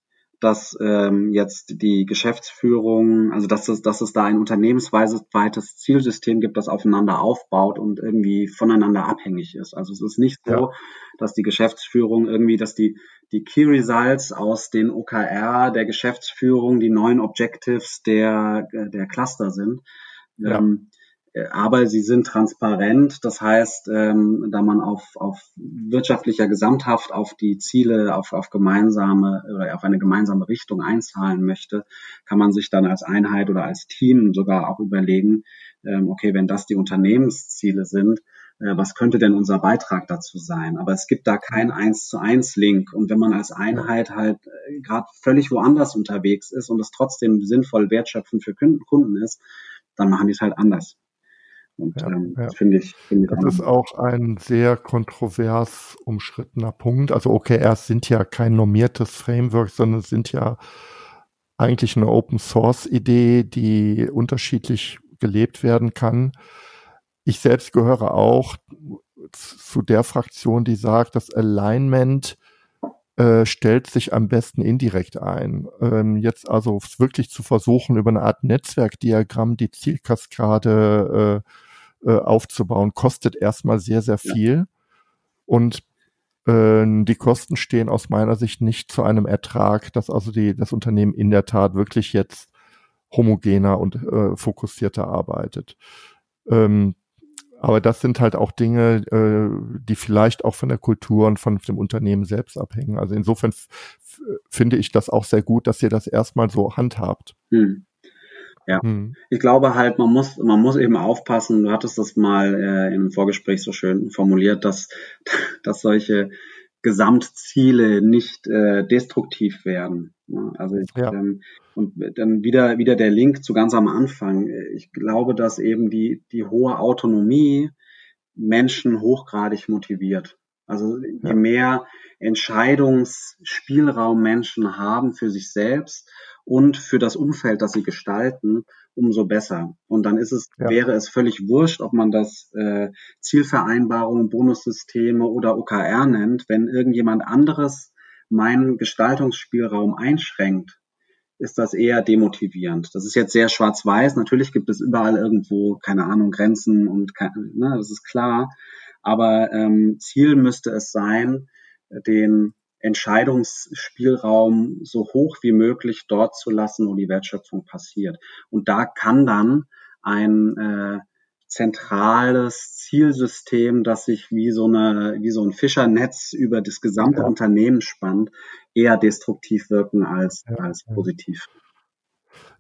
B: dass ähm, jetzt die Geschäftsführung, also dass es, dass es da ein unternehmensweites Zielsystem gibt, das aufeinander aufbaut und irgendwie voneinander abhängig ist. Also es ist nicht so, ja. dass die Geschäftsführung irgendwie, dass die, die Key Results aus den OKR der Geschäftsführung die neuen Objectives der, der Cluster sind. Ja. Ähm, äh, aber sie sind transparent. Das heißt, ähm, da man auf, auf wirtschaftlicher Gesamthaft auf die Ziele, auf, auf gemeinsame oder auf eine gemeinsame Richtung einzahlen möchte, kann man sich dann als Einheit oder als Team sogar auch überlegen, ähm, okay, wenn das die Unternehmensziele sind, äh, was könnte denn unser Beitrag dazu sein? Aber es gibt da kein eins zu eins Link. Und wenn man als Einheit halt äh, gerade völlig woanders unterwegs ist und es trotzdem sinnvoll wertschöpfend für Kunden ist, dann machen die es halt anders.
A: Und ja, ähm, ja. finde ich, find ich. Das ist auch ein sehr kontrovers umschrittener Punkt. Also OKRs sind ja kein normiertes Framework, sondern sind ja eigentlich eine Open Source Idee, die unterschiedlich gelebt werden kann. Ich selbst gehöre auch zu der Fraktion, die sagt, das Alignment äh, stellt sich am besten indirekt ein. Ähm, jetzt also wirklich zu versuchen, über eine Art Netzwerkdiagramm die Zielkaskade äh, äh, aufzubauen, kostet erstmal sehr, sehr viel. Ja. Und äh, die Kosten stehen aus meiner Sicht nicht zu einem Ertrag, dass also die, das Unternehmen in der Tat wirklich jetzt homogener und äh, fokussierter arbeitet. Ähm, aber das sind halt auch Dinge, äh, die vielleicht auch von der Kultur und von dem Unternehmen selbst abhängen. Also insofern finde ich das auch sehr gut, dass ihr das erstmal so handhabt. Hm.
B: Ja, hm. ich glaube halt, man muss, man muss eben aufpassen. Du hattest das mal äh, im Vorgespräch so schön formuliert, dass, dass solche Gesamtziele nicht äh, destruktiv werden. Also ich, ja. ähm, und dann wieder wieder der Link zu ganz am Anfang. Ich glaube, dass eben die die hohe Autonomie Menschen hochgradig motiviert. Also je ja. mehr Entscheidungsspielraum Menschen haben für sich selbst und für das Umfeld, das sie gestalten, umso besser. Und dann ist es, ja. wäre es völlig wurscht, ob man das äh, Zielvereinbarung, Bonussysteme oder OKR nennt, wenn irgendjemand anderes meinen Gestaltungsspielraum einschränkt, ist das eher demotivierend. Das ist jetzt sehr schwarz-weiß. Natürlich gibt es überall irgendwo, keine Ahnung, Grenzen und ne, das ist klar. Aber ähm, Ziel müsste es sein, den Entscheidungsspielraum so hoch wie möglich dort zu lassen, wo die Wertschöpfung passiert. Und da kann dann ein äh, zentrales Zielsystem, das sich wie so eine, wie so ein Fischernetz über das gesamte ja. Unternehmen spannt, eher destruktiv wirken als, ja. als positiv.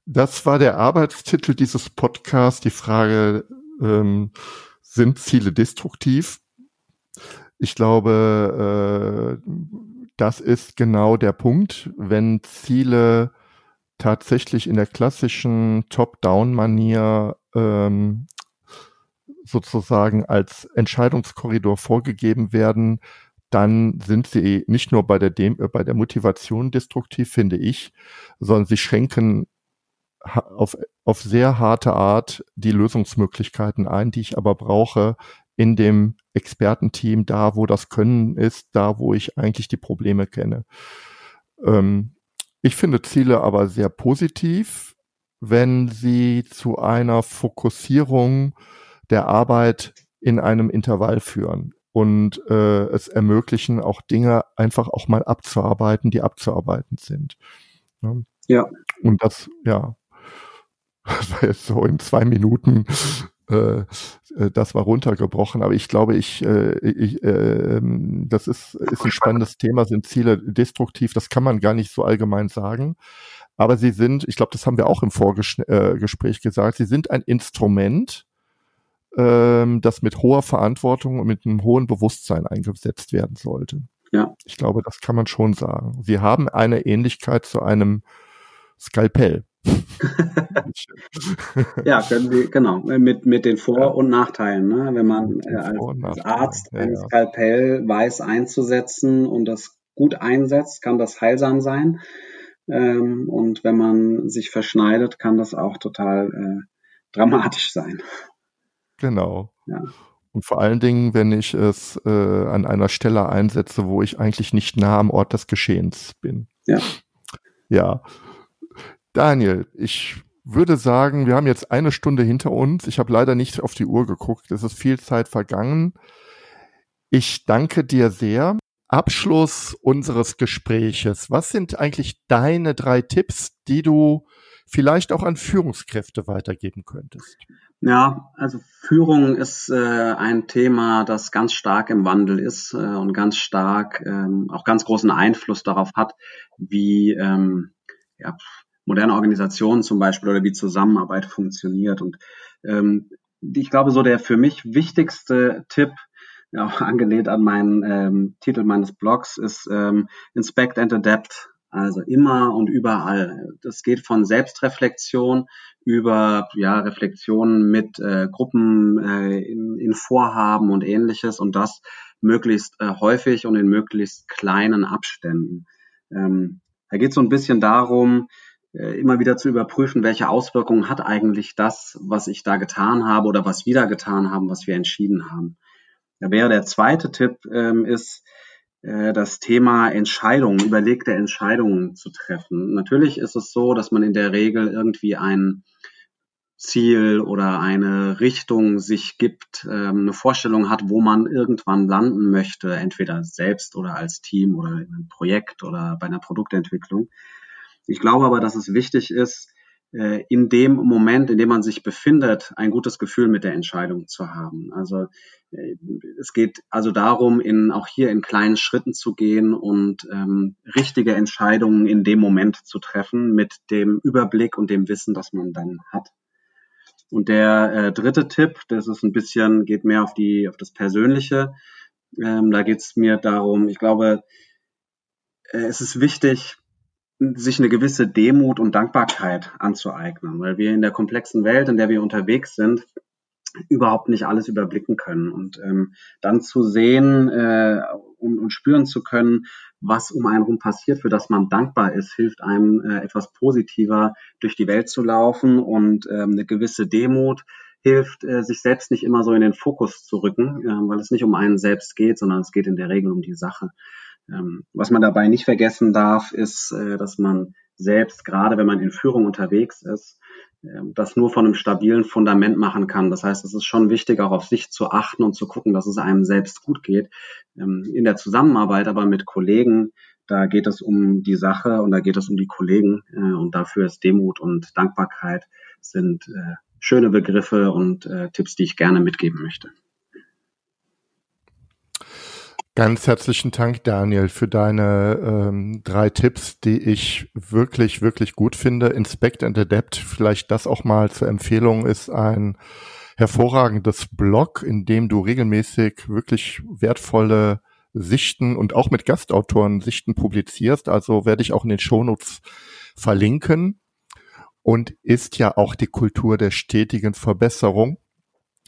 A: Das war der Arbeitstitel dieses Podcasts. Die Frage, ähm, sind Ziele destruktiv? Ich glaube, äh, das ist genau der Punkt, wenn Ziele tatsächlich in der klassischen Top-Down-Manier ähm, sozusagen als Entscheidungskorridor vorgegeben werden, dann sind sie nicht nur bei der, Dem äh, bei der Motivation destruktiv, finde ich, sondern sie schränken auf, auf sehr harte Art die Lösungsmöglichkeiten ein, die ich aber brauche in dem Expertenteam, da wo das Können ist, da wo ich eigentlich die Probleme kenne. Ähm, ich finde Ziele aber sehr positiv, wenn sie zu einer Fokussierung der Arbeit in einem Intervall führen und äh, es ermöglichen, auch Dinge einfach auch mal abzuarbeiten, die abzuarbeiten sind. Ne? Ja. Und das, ja, das war jetzt so in zwei Minuten, das war runtergebrochen, aber ich glaube, ich, äh, ich äh, das ist, ist ein spannendes Thema, sind Ziele destruktiv, das kann man gar nicht so allgemein sagen. Aber sie sind, ich glaube, das haben wir auch im Vorgespräch äh, gesagt, sie sind ein Instrument, ähm, das mit hoher Verantwortung und mit einem hohen Bewusstsein eingesetzt werden sollte. Ja. Ich glaube, das kann man schon sagen. Sie haben eine Ähnlichkeit zu einem Skalpell.
B: Ja, können Sie, genau, mit, mit den Vor- und Nachteilen. Ne? Wenn man äh, als, als, Arzt ja, ein Skalpell weiß einzusetzen und das gut einsetzt, kann das heilsam sein. Ähm, und wenn man sich verschneidet, kann das auch total äh, dramatisch sein.
A: Genau. Ja. Und vor allen Dingen, wenn ich es äh, an einer Stelle einsetze, wo ich eigentlich nicht nah am Ort des Geschehens bin. Ja. Ja. Daniel, ich würde sagen, wir haben jetzt eine Stunde hinter uns. Ich habe leider nicht auf die Uhr geguckt. Es ist viel Zeit vergangen. Ich danke dir sehr. Abschluss unseres Gespräches. Was sind eigentlich deine drei Tipps, die du vielleicht auch an Führungskräfte weitergeben könntest?
B: Ja, also Führung ist äh, ein Thema, das ganz stark im Wandel ist äh, und ganz stark ähm, auch ganz großen Einfluss darauf hat, wie ähm, ja, moderne Organisationen zum Beispiel oder wie Zusammenarbeit funktioniert. Und ähm, ich glaube, so der für mich wichtigste Tipp, ja, auch angelehnt an meinen ähm, Titel meines Blogs, ist ähm, Inspect and Adapt. Also immer und überall. Das geht von Selbstreflexion über ja, Reflexionen mit äh, Gruppen äh, in, in Vorhaben und ähnliches und das möglichst äh, häufig und in möglichst kleinen Abständen. Ähm, da geht es so ein bisschen darum, immer wieder zu überprüfen, welche Auswirkungen hat eigentlich das, was ich da getan habe oder was wir da getan haben, was wir entschieden haben. Da wäre der zweite Tipp ähm, ist, äh, das Thema Entscheidungen, überlegte Entscheidungen zu treffen. Natürlich ist es so, dass man in der Regel irgendwie ein Ziel oder eine Richtung sich gibt, ähm, eine Vorstellung hat, wo man irgendwann landen möchte, entweder selbst oder als Team oder in einem Projekt oder bei einer Produktentwicklung. Ich glaube aber, dass es wichtig ist, äh, in dem Moment, in dem man sich befindet, ein gutes Gefühl mit der Entscheidung zu haben. Also äh, es geht also darum, in, auch hier in kleinen Schritten zu gehen und ähm, richtige Entscheidungen in dem Moment zu treffen mit dem Überblick und dem Wissen, das man dann hat. Und der äh, dritte Tipp, das ist ein bisschen, geht mehr auf die, auf das Persönliche. Ähm, da geht es mir darum, ich glaube, äh, es ist wichtig, sich eine gewisse Demut und Dankbarkeit anzueignen, weil wir in der komplexen Welt, in der wir unterwegs sind, überhaupt nicht alles überblicken können und ähm, dann zu sehen äh, und, und spüren zu können, was um einen herum passiert, für das man dankbar ist, hilft einem äh, etwas positiver durch die Welt zu laufen und ähm, eine gewisse Demut hilft, äh, sich selbst nicht immer so in den Fokus zu rücken, äh, weil es nicht um einen selbst geht, sondern es geht in der Regel um die Sache. Ähm, was man dabei nicht vergessen darf, ist, äh, dass man selbst, gerade wenn man in Führung unterwegs ist, äh, das nur von einem stabilen Fundament machen kann. Das heißt, es ist schon wichtig, auch auf sich zu achten und zu gucken, dass es einem selbst gut geht. Ähm, in der Zusammenarbeit aber mit Kollegen, da geht es um die Sache und da geht es um die Kollegen äh, und dafür ist Demut und Dankbarkeit sind äh, schöne Begriffe und Tipps, die ich gerne mitgeben möchte.
A: Ganz herzlichen Dank, Daniel, für deine ähm, drei Tipps, die ich wirklich, wirklich gut finde. Inspect and Adapt, vielleicht das auch mal zur Empfehlung, ist ein hervorragendes Blog, in dem du regelmäßig wirklich wertvolle Sichten und auch mit Gastautoren Sichten publizierst. Also werde ich auch in den Shownotes verlinken. Und ist ja auch die Kultur der stetigen Verbesserung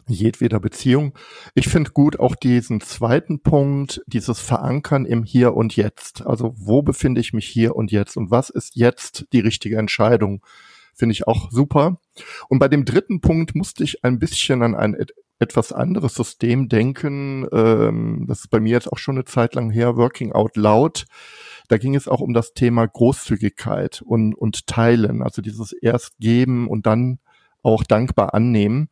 A: jedweder Beziehung. Ich finde gut auch diesen zweiten Punkt, dieses Verankern im Hier und Jetzt. Also wo befinde ich mich hier und jetzt und was ist jetzt die richtige Entscheidung Finde ich auch super. Und bei dem dritten Punkt musste ich ein bisschen an ein etwas anderes System denken. Ähm, das ist bei mir jetzt auch schon eine Zeit lang her, Working Out Loud. Da ging es auch um das Thema Großzügigkeit und, und Teilen, also dieses erst geben und dann auch dankbar annehmen.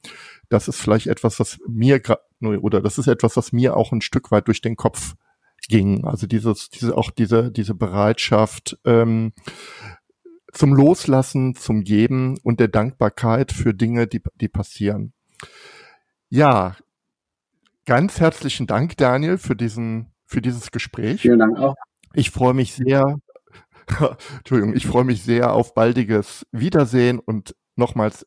A: Das ist vielleicht etwas, was mir oder das ist etwas, was mir auch ein Stück weit durch den Kopf ging. Also dieses, diese auch diese diese Bereitschaft ähm, zum Loslassen, zum Geben und der Dankbarkeit für Dinge, die die passieren. Ja, ganz herzlichen Dank, Daniel, für diesen für dieses Gespräch.
B: Vielen Dank auch.
A: Ich freue mich sehr. Entschuldigung, ich freue mich sehr auf baldiges Wiedersehen und nochmals